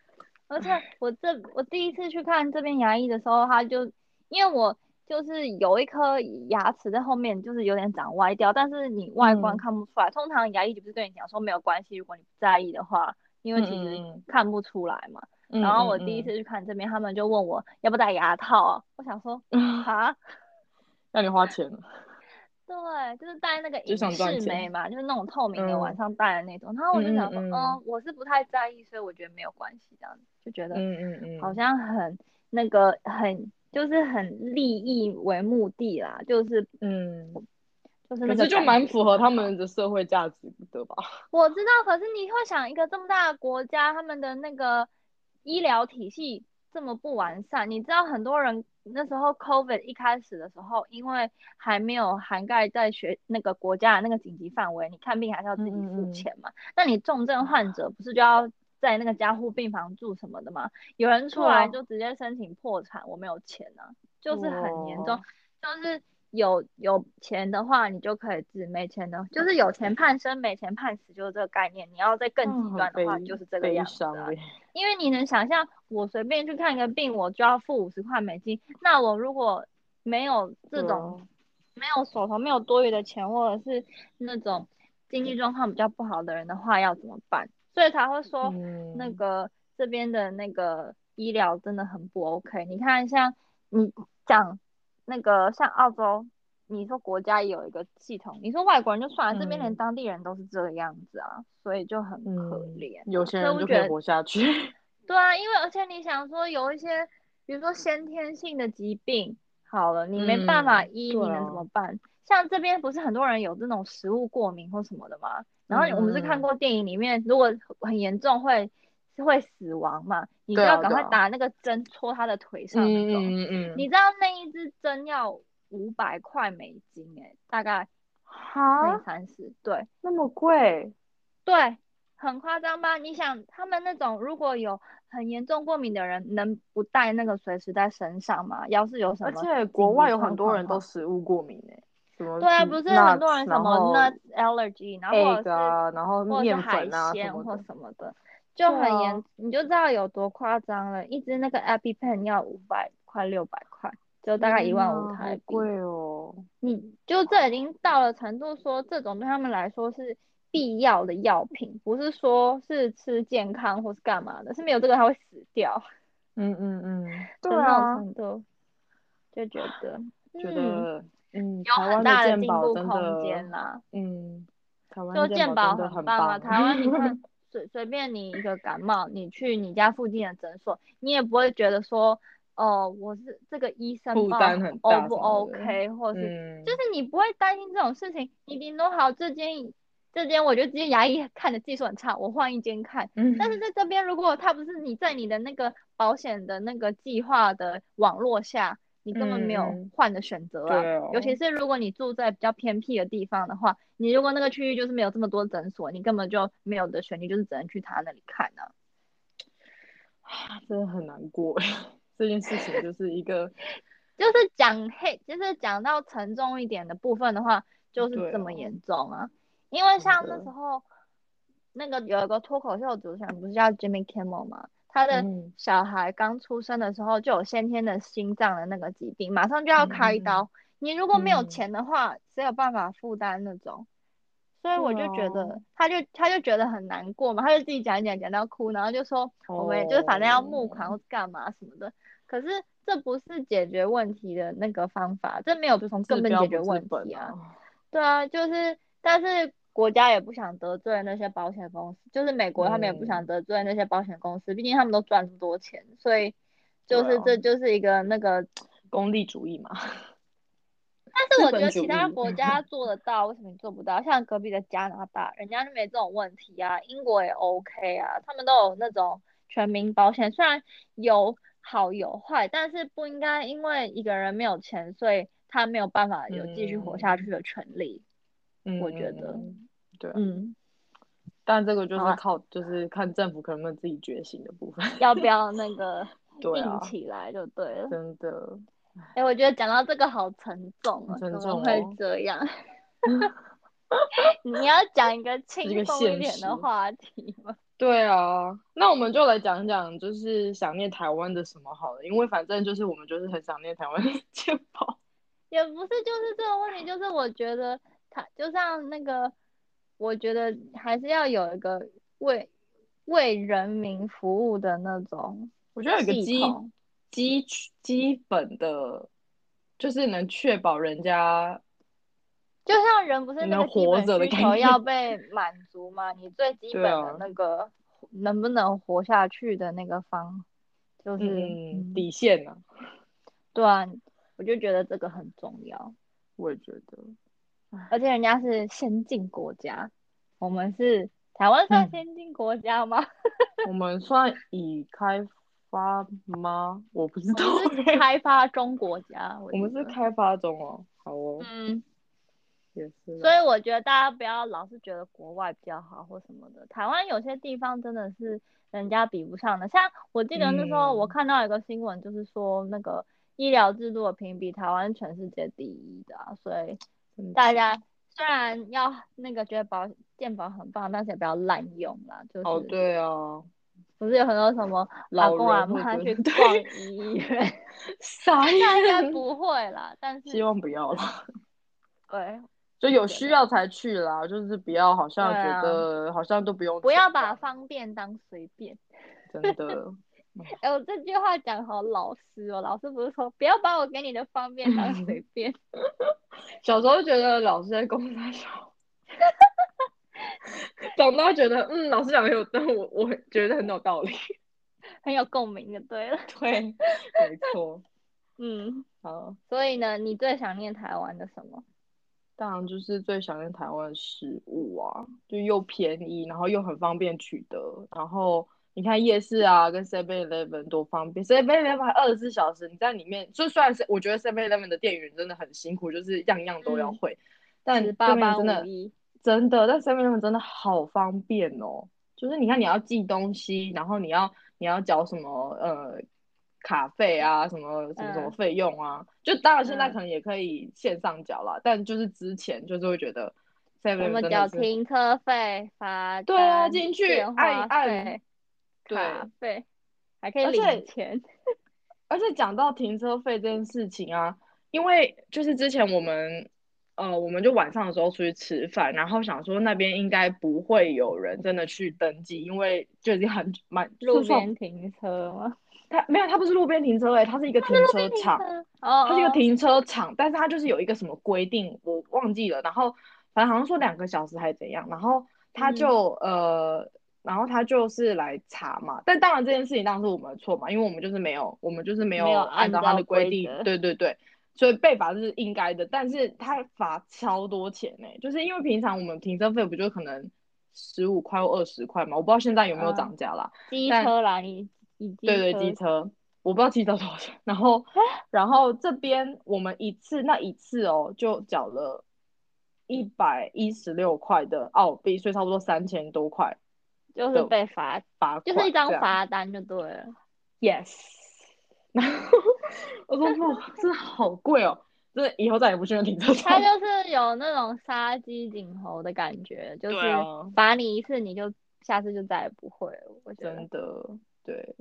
Speaker 2: 而且我这我第一次去看这边牙医的时候，他就因为我就是有一颗牙齿在后面，就是有点长歪掉，但是你外观
Speaker 1: 嗯
Speaker 2: 看不出来。通常牙医就不是跟你讲说没有关系，如果你不在意的话，因为其实看不出来嘛。
Speaker 1: 嗯
Speaker 2: 然后
Speaker 1: 嗯
Speaker 2: 我第一
Speaker 1: 嗯
Speaker 2: 次去看这边，他们就问我要不戴牙套啊，我想说啊，
Speaker 1: 让 你花钱了。
Speaker 2: 对，就是戴那个隐
Speaker 1: 想赚钱
Speaker 2: 适美嘛，就是那种透明的
Speaker 1: 嗯
Speaker 2: 晚上戴的那种。然后我就想说，
Speaker 1: 嗯嗯嗯
Speaker 2: 嗯，我是不太在意，所以我觉得没有关系，这样子就觉得
Speaker 1: 嗯嗯嗯，
Speaker 2: 好像很那个很就是很利益为目的啦，就是
Speaker 1: 嗯，
Speaker 2: 就是那个
Speaker 1: 可是就蛮符合他们的社会价值的吧？
Speaker 2: 我知道，可是你会想，一个这么大的国家，他们的那个医疗体系这么不完善，你知道很多人那时候 COVID 一开始的时候，因为还没有涵盖在学那个国家的那个紧急范围，你看病还是要自己付钱嘛。那你重症患者不是就要在那个加护病房住什么的吗？有人出来就直接申请破产，我没有钱啊，就是很严重，就是。有有钱的话，你就可以治；没钱的，就是有钱判生，没钱判死，就是这个概念。你要再更极端的话，
Speaker 1: 悲
Speaker 2: 就是这个样子因为你能想象，我随便去看一个病，我就要付五十块美金。那我如果没有这种，
Speaker 1: 啊
Speaker 2: 没有手头没有多余的钱，或者是那种经济状况比较不好的人的话，要怎么办？所以才会说，
Speaker 1: 嗯
Speaker 2: 那个这边的那个医疗真的很不 OK。你看，像你讲那个像澳洲，你说国家也有一个系统，你说外国人就算了，这边连
Speaker 1: 嗯
Speaker 2: 当地人都是这个样子啊，所以就很可
Speaker 1: 嗯
Speaker 2: 怜啊、
Speaker 1: 有钱
Speaker 2: 所以我觉得
Speaker 1: 人就可以活下去。
Speaker 2: 对啊，因为而且你想说有一些，比如说先天性的疾病，好了，你没办法
Speaker 1: 嗯
Speaker 2: 医，
Speaker 1: 对
Speaker 2: 你能怎
Speaker 1: 啊
Speaker 2: 么办？像这边不是很多人有这种食物过敏或什么的吗？然后我们是看
Speaker 1: 嗯
Speaker 2: 过电影里面，如果很严重会是会死亡嘛，你就要赶快打那个针戳他的腿上那种。
Speaker 1: 嗯嗯
Speaker 2: 你知道那一支针要五百块美金哎、大概乘以
Speaker 1: 哈，
Speaker 2: 三十，对
Speaker 1: 那么贵？
Speaker 2: 对，很夸张吧？你想他们那种如果有很严重过敏的人，能不带那个随时在身上吗？要是有什么而
Speaker 1: 且国外有很多人都食物过敏诶，什么
Speaker 2: 对啊，
Speaker 1: 嗯
Speaker 2: 不是很多人什么 nut allergy，然后或者是
Speaker 1: 啊，然后
Speaker 2: 或者是
Speaker 1: 面
Speaker 2: 海
Speaker 1: 粉啊什
Speaker 2: 鲜或
Speaker 1: 么。
Speaker 2: 什么的，就很严，
Speaker 1: 啊
Speaker 2: 你就知道有多夸张了。一支那个 EpiPen 要五百块六百块，就大概一
Speaker 1: 天
Speaker 2: 万五
Speaker 1: 呐
Speaker 2: 台币。
Speaker 1: 好贵哦。
Speaker 2: 你就这已经到了程度，说这种对他们来说是必要的药品，不是说是吃健康或是干嘛的，是没有这个他会死掉
Speaker 1: 嗯嗯嗯，对啊，
Speaker 2: 就觉得
Speaker 1: 觉
Speaker 2: 嗯
Speaker 1: 得嗯，
Speaker 2: 有很大的进步空间啦。
Speaker 1: 嗯，台湾健
Speaker 2: 就健保
Speaker 1: 很
Speaker 2: 很棒啊，台湾你看 随随便你一个感冒，你去你家附近的诊所，你也不会觉得说，哦，我是这个医生
Speaker 1: 负
Speaker 2: 报
Speaker 1: 担很
Speaker 2: O 不 OK，或是
Speaker 1: 嗯，
Speaker 2: 就是你不会担心这种事情，你顶多好这间这间我觉得这间牙医看的技术很差，我换一间看。
Speaker 1: 嗯
Speaker 2: 但是在这边，如果他不是你在你的那个保险的那个计划的网络下，你根本没有换的选择啊。尤其是如果你住在比较偏僻的地方的话，你如果那个区域就是没有这么多诊所，你根本就没有的选，你就是只能去他那里看啊。
Speaker 1: 真的很难过。这件事情就是一个，
Speaker 2: 就是讲黑，就是讲到沉重一点的部分的话，就是这么严重啊。因为像那时候，那个有一个脱口秀主持人不是叫 Jimmy Kimmel 吗？他的
Speaker 1: 嗯
Speaker 2: 小孩刚出生的时候就有先天的心脏的那个疾病，马上就要开刀。你如果没有
Speaker 1: 嗯
Speaker 2: 钱的话，谁有办法负担那种？所以我就觉得，他就他就觉得很难过嘛，他就自己讲一讲讲到哭，然后就说我们就是反正要募款
Speaker 1: 哦
Speaker 2: 或是干嘛什么的。可是这不是解决问题的那个方法，这没有从根本解决问题啊。
Speaker 1: 啊。
Speaker 2: 对啊，就是但是国家也不想得罪那些保险公司，就是美国他们也不想
Speaker 1: 嗯
Speaker 2: 得罪那些保险公司，毕竟他们都赚这么多钱，所以就是这就是一个那个
Speaker 1: 功利主义嘛。
Speaker 2: 但是我觉得其他国家 做得到，为什么你做不到？像隔壁的加拿大，人家就没这种问题啊，英国也 OK 啊，他们都有那种全民保险，虽然有好有坏，但是不应该因为一个人没有钱，所以他没有办法有继续活下去的权利。
Speaker 1: 嗯
Speaker 2: 我觉得
Speaker 1: 嗯对啊，
Speaker 2: 嗯，
Speaker 1: 但这个就是靠，就是看政府可能不能自己觉醒的部分。
Speaker 2: 要不要那个硬起来就对了。
Speaker 1: 真的，
Speaker 2: 哎、我觉得讲到这个好沉重啊，怎么会这样？你要讲一个轻松一点的
Speaker 1: 实
Speaker 2: 话题吗？
Speaker 1: 对啊，那我们就来讲讲，就是想念台湾的什么好了，因为反正就是我们就是很想念台湾的健保。
Speaker 2: 也不是，就是这个问题，就是我觉得他就像那个，我觉得还是要有一个为为人民服务的那种
Speaker 1: 我觉得有一个基。基基本的，就是能确保人家
Speaker 2: 就像人不是那
Speaker 1: 能
Speaker 2: 个基
Speaker 1: 活着的概
Speaker 2: 本需求要被满足吗？你最 基本的
Speaker 1: 啊
Speaker 2: 那个能不能活下去的那个方，就是
Speaker 1: 嗯底线呢、
Speaker 2: 对啊，我就觉得这个很重要。
Speaker 1: 我也觉得，
Speaker 2: 而且人家是先进国家，我们是台湾算
Speaker 1: 嗯
Speaker 2: 先进国家吗？
Speaker 1: 我们算已开发吗？我不知道
Speaker 2: 开发中国家，我
Speaker 1: 我们是开发中哦。好哦，
Speaker 2: 嗯，
Speaker 1: 也是。
Speaker 2: 所以我觉得大家不要老是觉得国外比较好或什么的，台湾有些地方真的是人家比不上的。像我记得那时候我
Speaker 1: 嗯
Speaker 2: 看到一个新闻，就是说那个医疗制度的评比，台湾全世界第一的啊，所以大家虽然要那个觉得保健保很棒，但是也不要滥用啦，就是
Speaker 1: 哦，对啊，
Speaker 2: 不是有很多什么
Speaker 1: 老
Speaker 2: 公阿
Speaker 1: 人或
Speaker 2: 妈去
Speaker 1: 对
Speaker 2: 逛医院，啥应该，不会啦，但是
Speaker 1: 希望不要了。
Speaker 2: 对，
Speaker 1: 就有需要才去啦，就是不要好像觉得好像都不用
Speaker 2: 不要把方便当随便。
Speaker 1: 真的，
Speaker 2: 哎、我这句话讲好老师哦，老师不是说不要把我给你的方便当随 便，
Speaker 1: 小时候觉得老师在公他小，长大觉得嗯，老师讲的有道，我我觉得很有道理。
Speaker 2: 很有共鸣就对了。
Speaker 1: 对，没错。
Speaker 2: 嗯，
Speaker 1: 好，
Speaker 2: 所以呢，你最想念台湾的什么？
Speaker 1: 当然就是最想念台湾的食物啊，就又便宜，然后又很方便取得。然后你看夜市啊，跟 Seven Eleven 多方便，Seven Eleven 二十四小时，你在里面，就算是我觉得 Seven Eleven 的店员真的很辛苦，就是样样都要会。但
Speaker 2: 八八
Speaker 1: 真的真的，但 Seven Eleven 真的好方便哦。就是你看你要寄东西，然后你要你要缴什么呃。卡费啊，什么什么什么费用啊，就当然现在可能也可以线上缴了，但就是之前就是会觉得，
Speaker 2: 我们缴停车费、发
Speaker 1: 对啊，进去按按
Speaker 2: 卡费，还可以领钱。
Speaker 1: 而且讲到停车费这件事情啊，因为就是之前我们呃，我们就晚上的时候出去吃饭，然后想说那边应该不会有人真的去登记，因为就已经很蛮
Speaker 2: 路边停车吗？
Speaker 1: 它没有，它不是路边停车位，它是一个停车场，
Speaker 2: 它
Speaker 1: 是一个停车场，但是它就是有一个什么规定，我忘记了。然后反正好像说两个小时还是怎样，然后他就呃，然后他就是来查嘛。但当然这件事情当然是我们的错嘛，因为我们就是没有，我们就是没有按照他的规定，对对对，所以被罚是应该的。但是他罚超多钱呢，就是因为平常我们停车费不就可能十五块或二十块嘛，我不知道现在有没有涨价啦。
Speaker 2: 机车啦你。
Speaker 1: 对对，机车，我不知道机车多少钱。然后，然后这边我们一次那一次哦，就缴了一百一十六块的澳币，所以差不多三千多块，
Speaker 2: 就是被罚
Speaker 1: 罚，
Speaker 2: 就是一张罚单就对了。
Speaker 1: Yes。然后我说哇，真的好贵哦，真的以后再也不去那停车 场。
Speaker 2: 它就是有那种杀鸡儆猴的感觉，就是罚你一次，你就下次就再也不会了。我觉
Speaker 1: 得真的。对，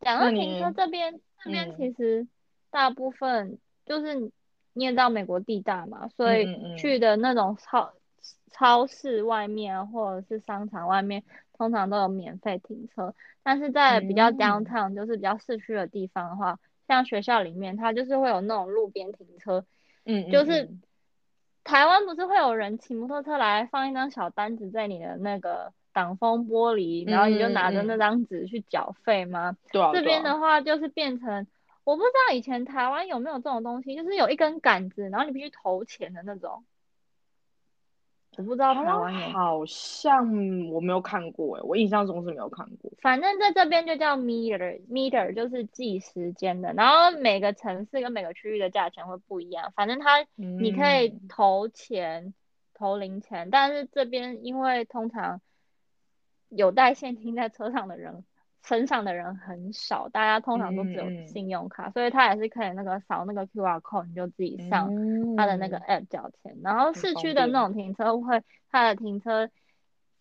Speaker 2: 讲到停车这边，这边其实大部分就是你也知道美国地大嘛，所以去的那种超超市外面或者是商场外面，通常都有免费停车。但是在比较 downtown，就是比较市区的地方的话，像学校里面，它就是会有那种路边停车。
Speaker 1: 嗯，
Speaker 2: 就是台湾不是会有人骑摩托车来放一张小单子在你的那个。挡风玻璃，然后你就拿着那张纸去缴费吗？
Speaker 1: 对
Speaker 2: 这边的话就是变成，我不知道以前台湾有没有这种东西，就是有一根杆子，然后你必须投钱的那种。我不知道台湾有，
Speaker 1: 好像我没有看过哎，我印象中是没有看过。
Speaker 2: 反正在这边就叫 meter，meter 就是计时间的，然后每个城市跟每个区域的价钱会不一样。反正它你可以投钱投零钱，但是这边因为通常。有带现金在车上的人身上的人很少，大家通常都只有信用卡，所以他也是可以那个扫那个 Q R code，你就自己上他的那个 app 缴钱。然后市区的那种停车会，他的停车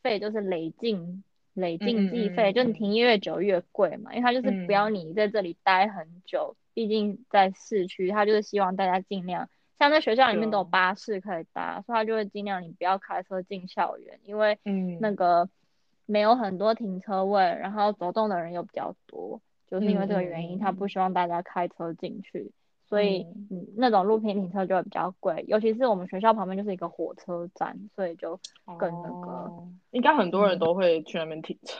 Speaker 2: 费就是累进累进计费，就你停越久越贵嘛，因为他就是不要你在这里待很久，毕竟在市区，他就是希望大家尽量像在学校里面都有巴士可以搭，所以他就会尽量你不要开车进校园，因为那个。没有很多停车位，然后走动的人又比较多，就是因为这个原因，他不希望大家开车进去，所以嗯，那种路边停车就会比较贵，尤其是我们学校旁边就是一个火车站，所以就更那个，
Speaker 1: 应该很多人都会去那边停车。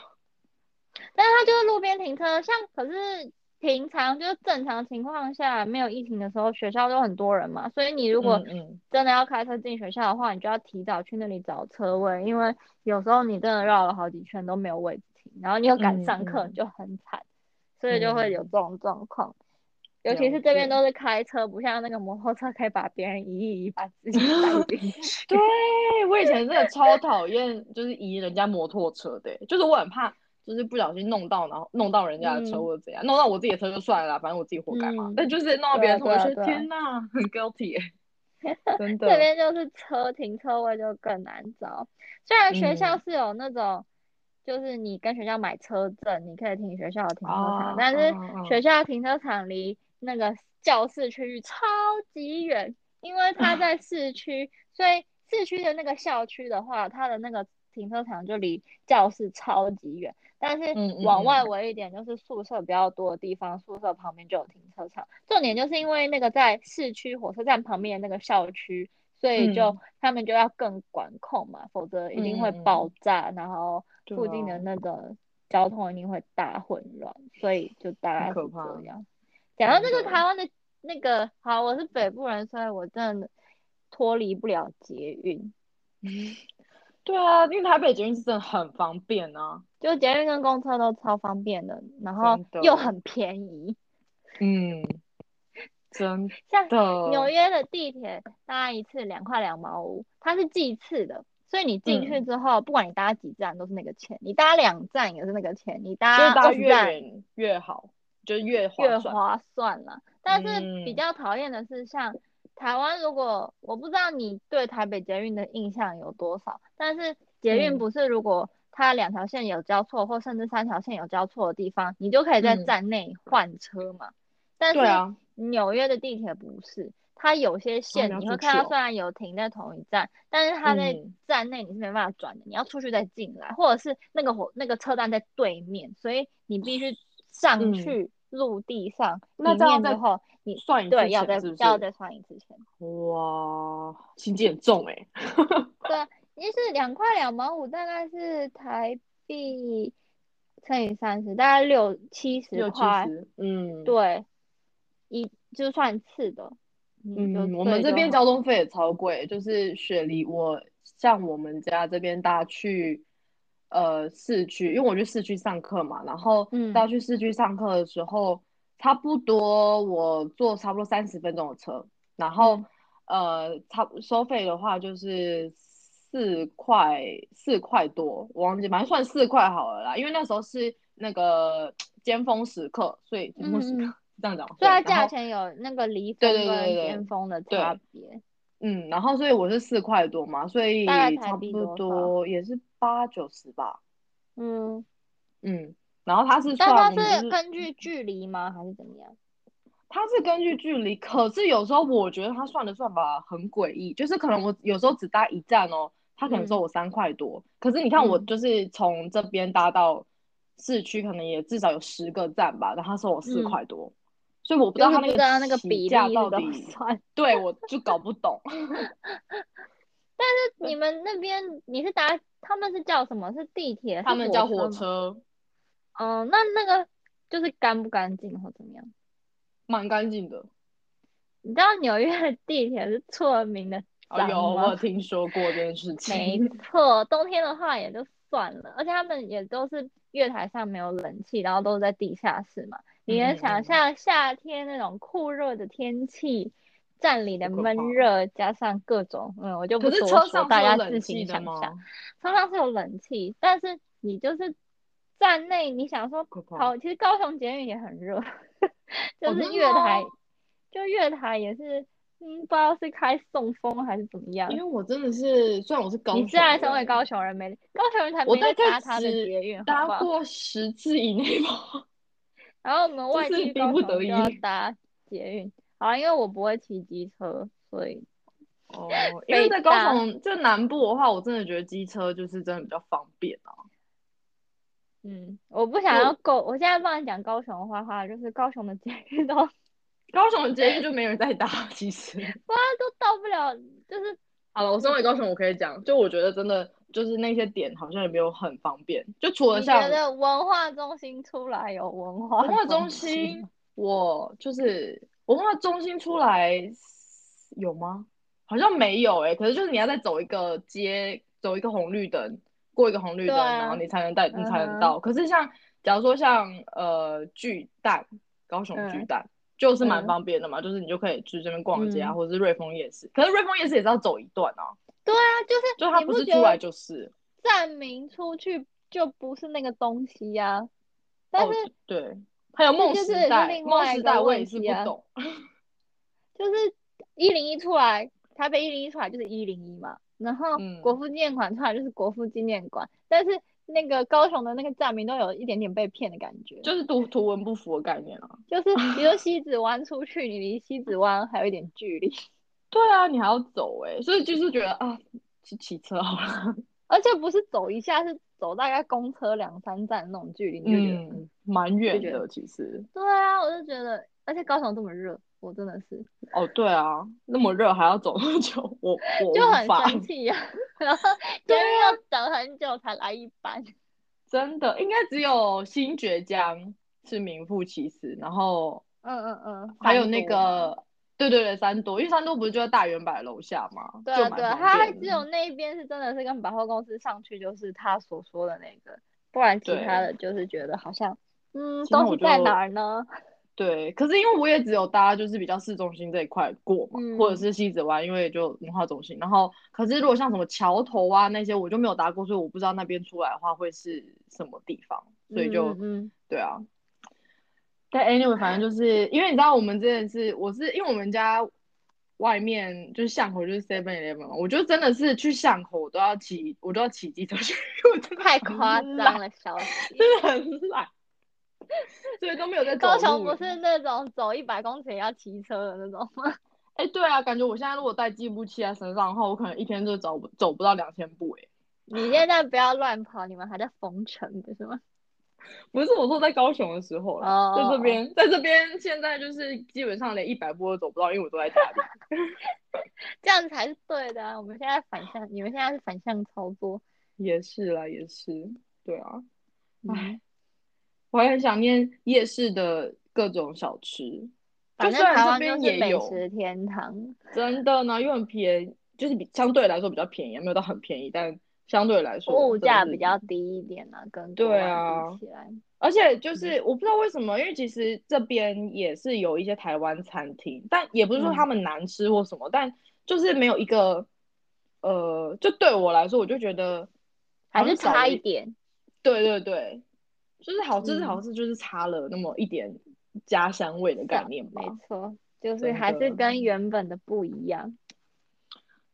Speaker 2: 但是它就是路边停车，像可是。平常就是正常情况下没有疫情的时候，学校都很多人嘛，所以你如果真的要开车进学校的话，你就要提早去那里找车位，因为有时候你真的绕了好几圈都没有位置停，然后你又赶上课就很惨，所以就会有这种状况。尤其是这边都是开车，不像那个摩托车可以把别人移一移，把自己 带进去。
Speaker 1: 对我以前真的超讨厌就是移人家摩托车的，就是我很怕。就是不小心弄到，然后弄到人家的车或者怎样，弄到我自己的车就算了，反正我自己活该嘛。但就是弄到别人车，我觉得天哪，很 guilty，真的。
Speaker 2: 这边就是车停车位就更难找。虽然学校是有那种，就是你跟学校买车证，你可以停学校的停车场，但是学校停车场离那个教室区域超级远，因为它在市区，所以市区的那个校区的话，它的那个停车场就离教室超级远。但是往外围一点，就是宿舍比较多的地方，宿舍旁边就有停车场。重点就是因为那个在市区火车站旁边的那个校区，所以就他们就要更管控嘛，否则一定会爆炸，然后附近的那个交通一定会大混乱，所以就大概是这样。讲到这个台湾的那个，好，我是北部人，所以我真的脱离不了捷运。
Speaker 1: 对啊，因为台北捷运是真的很方便啊，
Speaker 2: 就捷运跟公车都超方便的，然后又很便宜。
Speaker 1: 嗯，真
Speaker 2: 像
Speaker 1: 的。
Speaker 2: 纽约的地铁搭一次两块两毛五，它是计次的，所以你进去
Speaker 1: 嗯
Speaker 2: 之后，不管你搭几站都是那个钱，你搭两站也是那个钱，你搭
Speaker 1: 搭越
Speaker 2: 站
Speaker 1: 远越好，就是越。
Speaker 2: 越划算了。但是比
Speaker 1: 嗯
Speaker 2: 较讨厌的是，像台湾，如果我不知道你对台北捷运的印象有多少，但是捷运
Speaker 1: 嗯。
Speaker 2: 不是如果它两条线有交错，或甚至三条线有交错的地方，你就可以在
Speaker 1: 嗯。
Speaker 2: 站内换车嘛。但是纽约的地铁不是，它有些线
Speaker 1: 要
Speaker 2: 你会看到虽然有停在同一站，但是它在
Speaker 1: 嗯。
Speaker 2: 站内你是没办法转的，你要出去再进来，或者是那个火那个车站在对面，所以你必须上
Speaker 1: 嗯。
Speaker 2: 去陆地上
Speaker 1: 那这样再
Speaker 2: 面之后，你
Speaker 1: 算一次
Speaker 2: 对要再？要再算一次钱。
Speaker 1: 哇，心机很重哎、
Speaker 2: 对啊，也是两块两毛五，大概是台币乘以三十，大概六七十块。
Speaker 1: 嗯，
Speaker 2: 对，一就算次的。
Speaker 1: 嗯，我们这边交通费也超贵，就是雪梨，我像我们家这边搭去呃市区，因为我去市区上课嘛，然后
Speaker 2: 嗯
Speaker 1: 搭去市区上课的时候，差不多我坐差不多三十分钟的车，然后、
Speaker 2: 嗯
Speaker 1: 呃差收费的话就是四块四块多，我忘记，反正算四块好了啦，因为那时候是那个尖峰时刻，所以尖峰时刻、这样讲，
Speaker 2: 所以它价钱有那个离
Speaker 1: 对
Speaker 2: 峰跟尖峰的差别。
Speaker 1: 嗯，然后所以我是四块多嘛，所以差不
Speaker 2: 多
Speaker 1: 也是八九十吧。
Speaker 2: 嗯，
Speaker 1: 嗯，然后它是
Speaker 2: 但它
Speaker 1: 算我们就是
Speaker 2: 根据距离吗？还是怎么样？
Speaker 1: 它是根据距离，可是有时候我觉得它算的算法很诡异，就是可能我有时候只搭一站哦，它可能收我三块多，可是你看我
Speaker 2: 嗯
Speaker 1: 就是从这边搭到市区，可能也至少有十个站吧，然后他收我四
Speaker 2: 嗯
Speaker 1: 块多，所以我不知道他那
Speaker 2: 不知道那个比例
Speaker 1: 到底，
Speaker 2: 算。
Speaker 1: 对我就搞不懂。
Speaker 2: 但是你们那边你是搭他们是叫什么？是地铁？
Speaker 1: 他们叫火
Speaker 2: 吗。
Speaker 1: 车，
Speaker 2: 嗯，那那个就是干不干净或怎么样？
Speaker 1: 蛮干净的。
Speaker 2: 你知道纽约的地铁是出了名的脏
Speaker 1: 哦有，我有？听说过这件事情。
Speaker 2: 没 错，冬天的话也就算了，而且他们也都是月台上没有冷气，然后都是在地下室嘛。你能想象夏天那种酷热的天气，站里的闷热加上各种，嗯，我就不
Speaker 1: 是
Speaker 2: 多说，大家自行？想象。车上是有冷气，但是你就是站内，你想说好，其实高雄捷运也很热，就是月台，
Speaker 1: 吗
Speaker 2: 就月台也是，嗯，不知道是开送风还是怎么样
Speaker 1: 因。为我真的是，虽然我是高雄人，
Speaker 2: 你虽然身为高雄人没，高雄人才没搭他的捷运？
Speaker 1: 搭过十次以内吧。
Speaker 2: 然后我们外
Speaker 1: 就是
Speaker 2: 地高
Speaker 1: 逼不得
Speaker 2: 雄就要搭捷运，好啊，因为我不会骑机车，所以
Speaker 1: 哦，因为在高雄就南部的话，我真的觉得机车就是真的比较方便啊。
Speaker 2: 嗯，我不想要够，我现在帮你讲高雄的坏话，就是高雄的捷运都
Speaker 1: 高雄的捷运就没人在搭，其实。
Speaker 2: 哇都到不了，就是
Speaker 1: 好了，我身为高雄，我可以讲，就我觉得真的就是那些点好像也没有很方便，就除了像
Speaker 2: 觉得文化中心出来有文化
Speaker 1: 文化中
Speaker 2: 心
Speaker 1: 我就是文化中心出来有吗？好像没有哎、可是就是你要再走一个街，走一个红绿灯，过一个红绿灯，
Speaker 2: 啊
Speaker 1: 然后你才能带，你才能到。可是像假如说像呃巨蛋，高雄巨
Speaker 2: 嗯
Speaker 1: 蛋。就是蛮
Speaker 2: 嗯。
Speaker 1: 方便的嘛，就是你就可以去这边逛街啊，
Speaker 2: 嗯。
Speaker 1: 或者是瑞丰夜市。可是瑞丰夜市也是要走一段啊，
Speaker 2: 对啊，就是
Speaker 1: 就它
Speaker 2: 不
Speaker 1: 是出来就是。
Speaker 2: 站名出去就不是那个东西呀、但
Speaker 1: 哦
Speaker 2: 是，
Speaker 1: 对，还有梦时代，
Speaker 2: 另
Speaker 1: 梦时代我也是不懂。
Speaker 2: 就是一零一出来，台北一零一出来就是一零一嘛，然后
Speaker 1: 嗯。
Speaker 2: 国父纪念馆出来就是国父纪念馆，但是那个高雄的那个站名都有一点点被骗的感觉，
Speaker 1: 就是图图文不符的概念啊。
Speaker 2: 就是比如说 西子湾出去，你离西子湾还有一点距离，
Speaker 1: 对啊，你还要走哎、所以就是觉得啊，骑骑车好了。
Speaker 2: 而且不是走一下，是走大概公车两三站那种距离，你就觉得，
Speaker 1: 嗯，蛮远的其实。
Speaker 2: 对啊，我就觉得，而且高雄这么热，我真的是
Speaker 1: 哦，对啊，那么热还要走那么久，我我
Speaker 2: 就很。生气呀、然后 就是要等很久才来一班。
Speaker 1: 真的，应该只有新爵江是名副其实，然后
Speaker 2: 嗯嗯嗯，
Speaker 1: 还有那个对对对，三多，因为三多不是就在大圆柏楼下吗？
Speaker 2: 对啊，对啊，它只有那一边是真的是跟百货公司上去就是他所说的那个，不然其他的就是觉得好像，嗯，东西在哪儿呢？
Speaker 1: 对，可是因为我也只有搭就是比较市中心这一块过嘛，或者是西子湾，因为就文化中心。然后，可是如果像什么桥头啊那些，我就没有搭过，所以我不知道那边出来的话会是什么地方，所以就，嗯，对啊。但 anyway，反正就是因为你知道我们真的是，我是因为我们家外面就是巷口就是 Seven Eleven 嘛，我就真的是去巷口我都要骑，我都要骑机车去，
Speaker 2: 太夸张了，小
Speaker 1: 姐，真的很懒。所以都没有在
Speaker 2: 高雄，不是那种走一百公里要骑车的那种吗？
Speaker 1: 哎，对啊，感觉我现在如果带计步器在身上的话，我可能一天就走走不到两千步哎。
Speaker 2: 你现在不要乱跑，你们还在封城的是吗？
Speaker 1: 不是，我说在高雄的时候了，在这边，在这边现在就是基本上连一百步都走不到，因为我都在家里。
Speaker 2: 这样才是对的啊！我们现在反向，你们现在是反向操作。
Speaker 1: 也是啦，也是，对啊，唉。我很想念夜市的各种小吃，
Speaker 2: 反正台湾就是美食天堂，
Speaker 1: 真的呢，又很便宜，就是比相对来说比较便宜，没有到很便宜，但相对来说
Speaker 2: 物价比较低一点呢，跟
Speaker 1: 对啊比起来，而且就是我不知道为什么，因为其实这边也是有一些台湾餐厅，但也不是说他们难吃或什么，但就是没有一个，呃，就对我来说，我就觉得
Speaker 2: 还是差一点，
Speaker 1: 对对对。就是好吃是好吃，就是差了那么一点家乡味的概念
Speaker 2: 吧。没错，就是还是跟原本的不一样。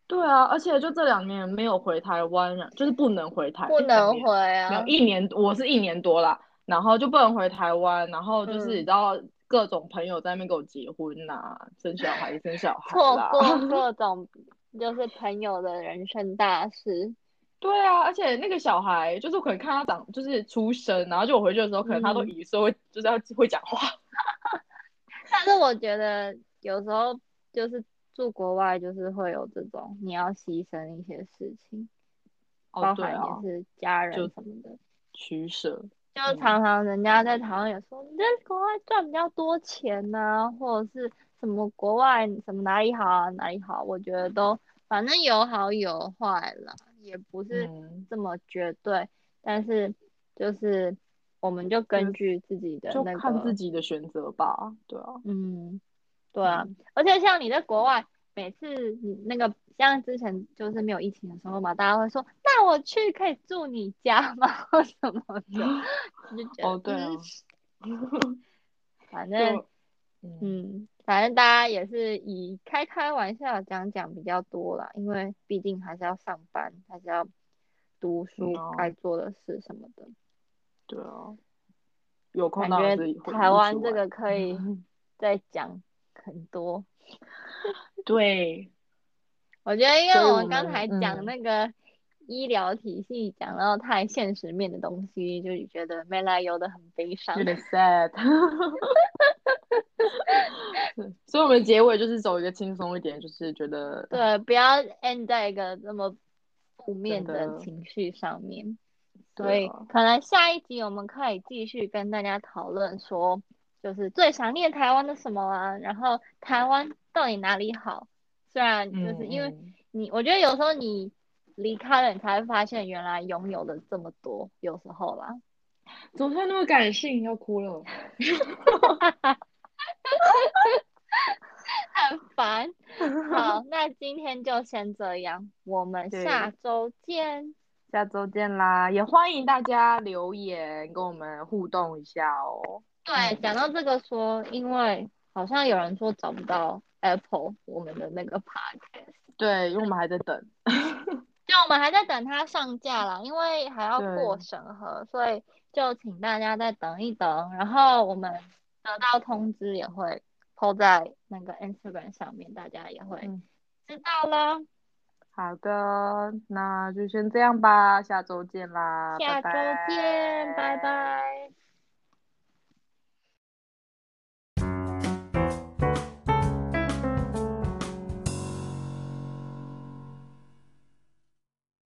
Speaker 1: 对啊，而且就这两年没有回台湾，就是不能回台，
Speaker 2: 不能回啊。
Speaker 1: 没有一年，我是一年多啦，然后就不能回台湾，然后就是你知道各种朋友在那边给我结婚呐，生小孩生小孩，
Speaker 2: 错过 各种就是朋友的人生大事。
Speaker 1: 对啊，而且那个小孩就是可能看他长就是出生，然后就我回去的时候，可能他都一岁会就是要会讲话。
Speaker 2: 但是我觉得有时候就是住国外，就是会有这种你要牺牲一些事情，包含也是家人什么的
Speaker 1: 取舍。
Speaker 2: 就常常人家在台湾也说你在国外赚比较多钱呢，或者是什么国外什么哪里好啊哪里好，我觉得都反正有好有坏了。也不是这么绝对，但是就是我们就根据自己的那个，
Speaker 1: 看自己的选择吧，对啊，
Speaker 2: 嗯，对啊，而且像你在国外，每次你那个像之前就是没有疫情的时候嘛，大家会说，那我去可以住你家吗？或什么的，就觉得
Speaker 1: 哦，对啊，
Speaker 2: 反正嗯。反正大家也是以开开玩笑讲讲比较多啦，因为毕竟还是要上班，还是要读书，该做的事什么的。
Speaker 1: 对啊，有空
Speaker 2: 感觉台湾这个可以 再讲很多。
Speaker 1: 对，
Speaker 2: 我觉得因为我们刚才讲那个医疗体系讲到太现实面的东西，就觉得没来由的很悲伤，
Speaker 1: 有点 sad。所以，我们结尾就是走一个轻松一点，就是觉得
Speaker 2: 对，不要 end 在一个那么负面的情绪上面。所以，可能下一集我们可以继续跟大家讨论说，就是最想念台湾的什么啊？然后台湾到底哪里好？虽然就是因为你，我觉得有时候你离开了，你才会发现原来拥有的这么多。有时候啦，
Speaker 1: 怎么会那么感性？要哭了。
Speaker 2: 很烦。好，那今天就先这样，我们下周见。
Speaker 1: 下周见啦！也欢迎大家留言跟我们互动一下哦。
Speaker 2: 对，讲到这个说，因为好像有人说找不到 Apple 我们的那个 Podcast。
Speaker 1: 对，因为我们还在等。
Speaker 2: 就我们还在等它上架啦，因为还要过审核，所以就请大家再等一等，然后我们。得到通知也会抛在那个 Instagram 上面，大家也会知道了。
Speaker 1: 好的，那就先这样吧，下周见啦，
Speaker 2: 下周见，拜拜。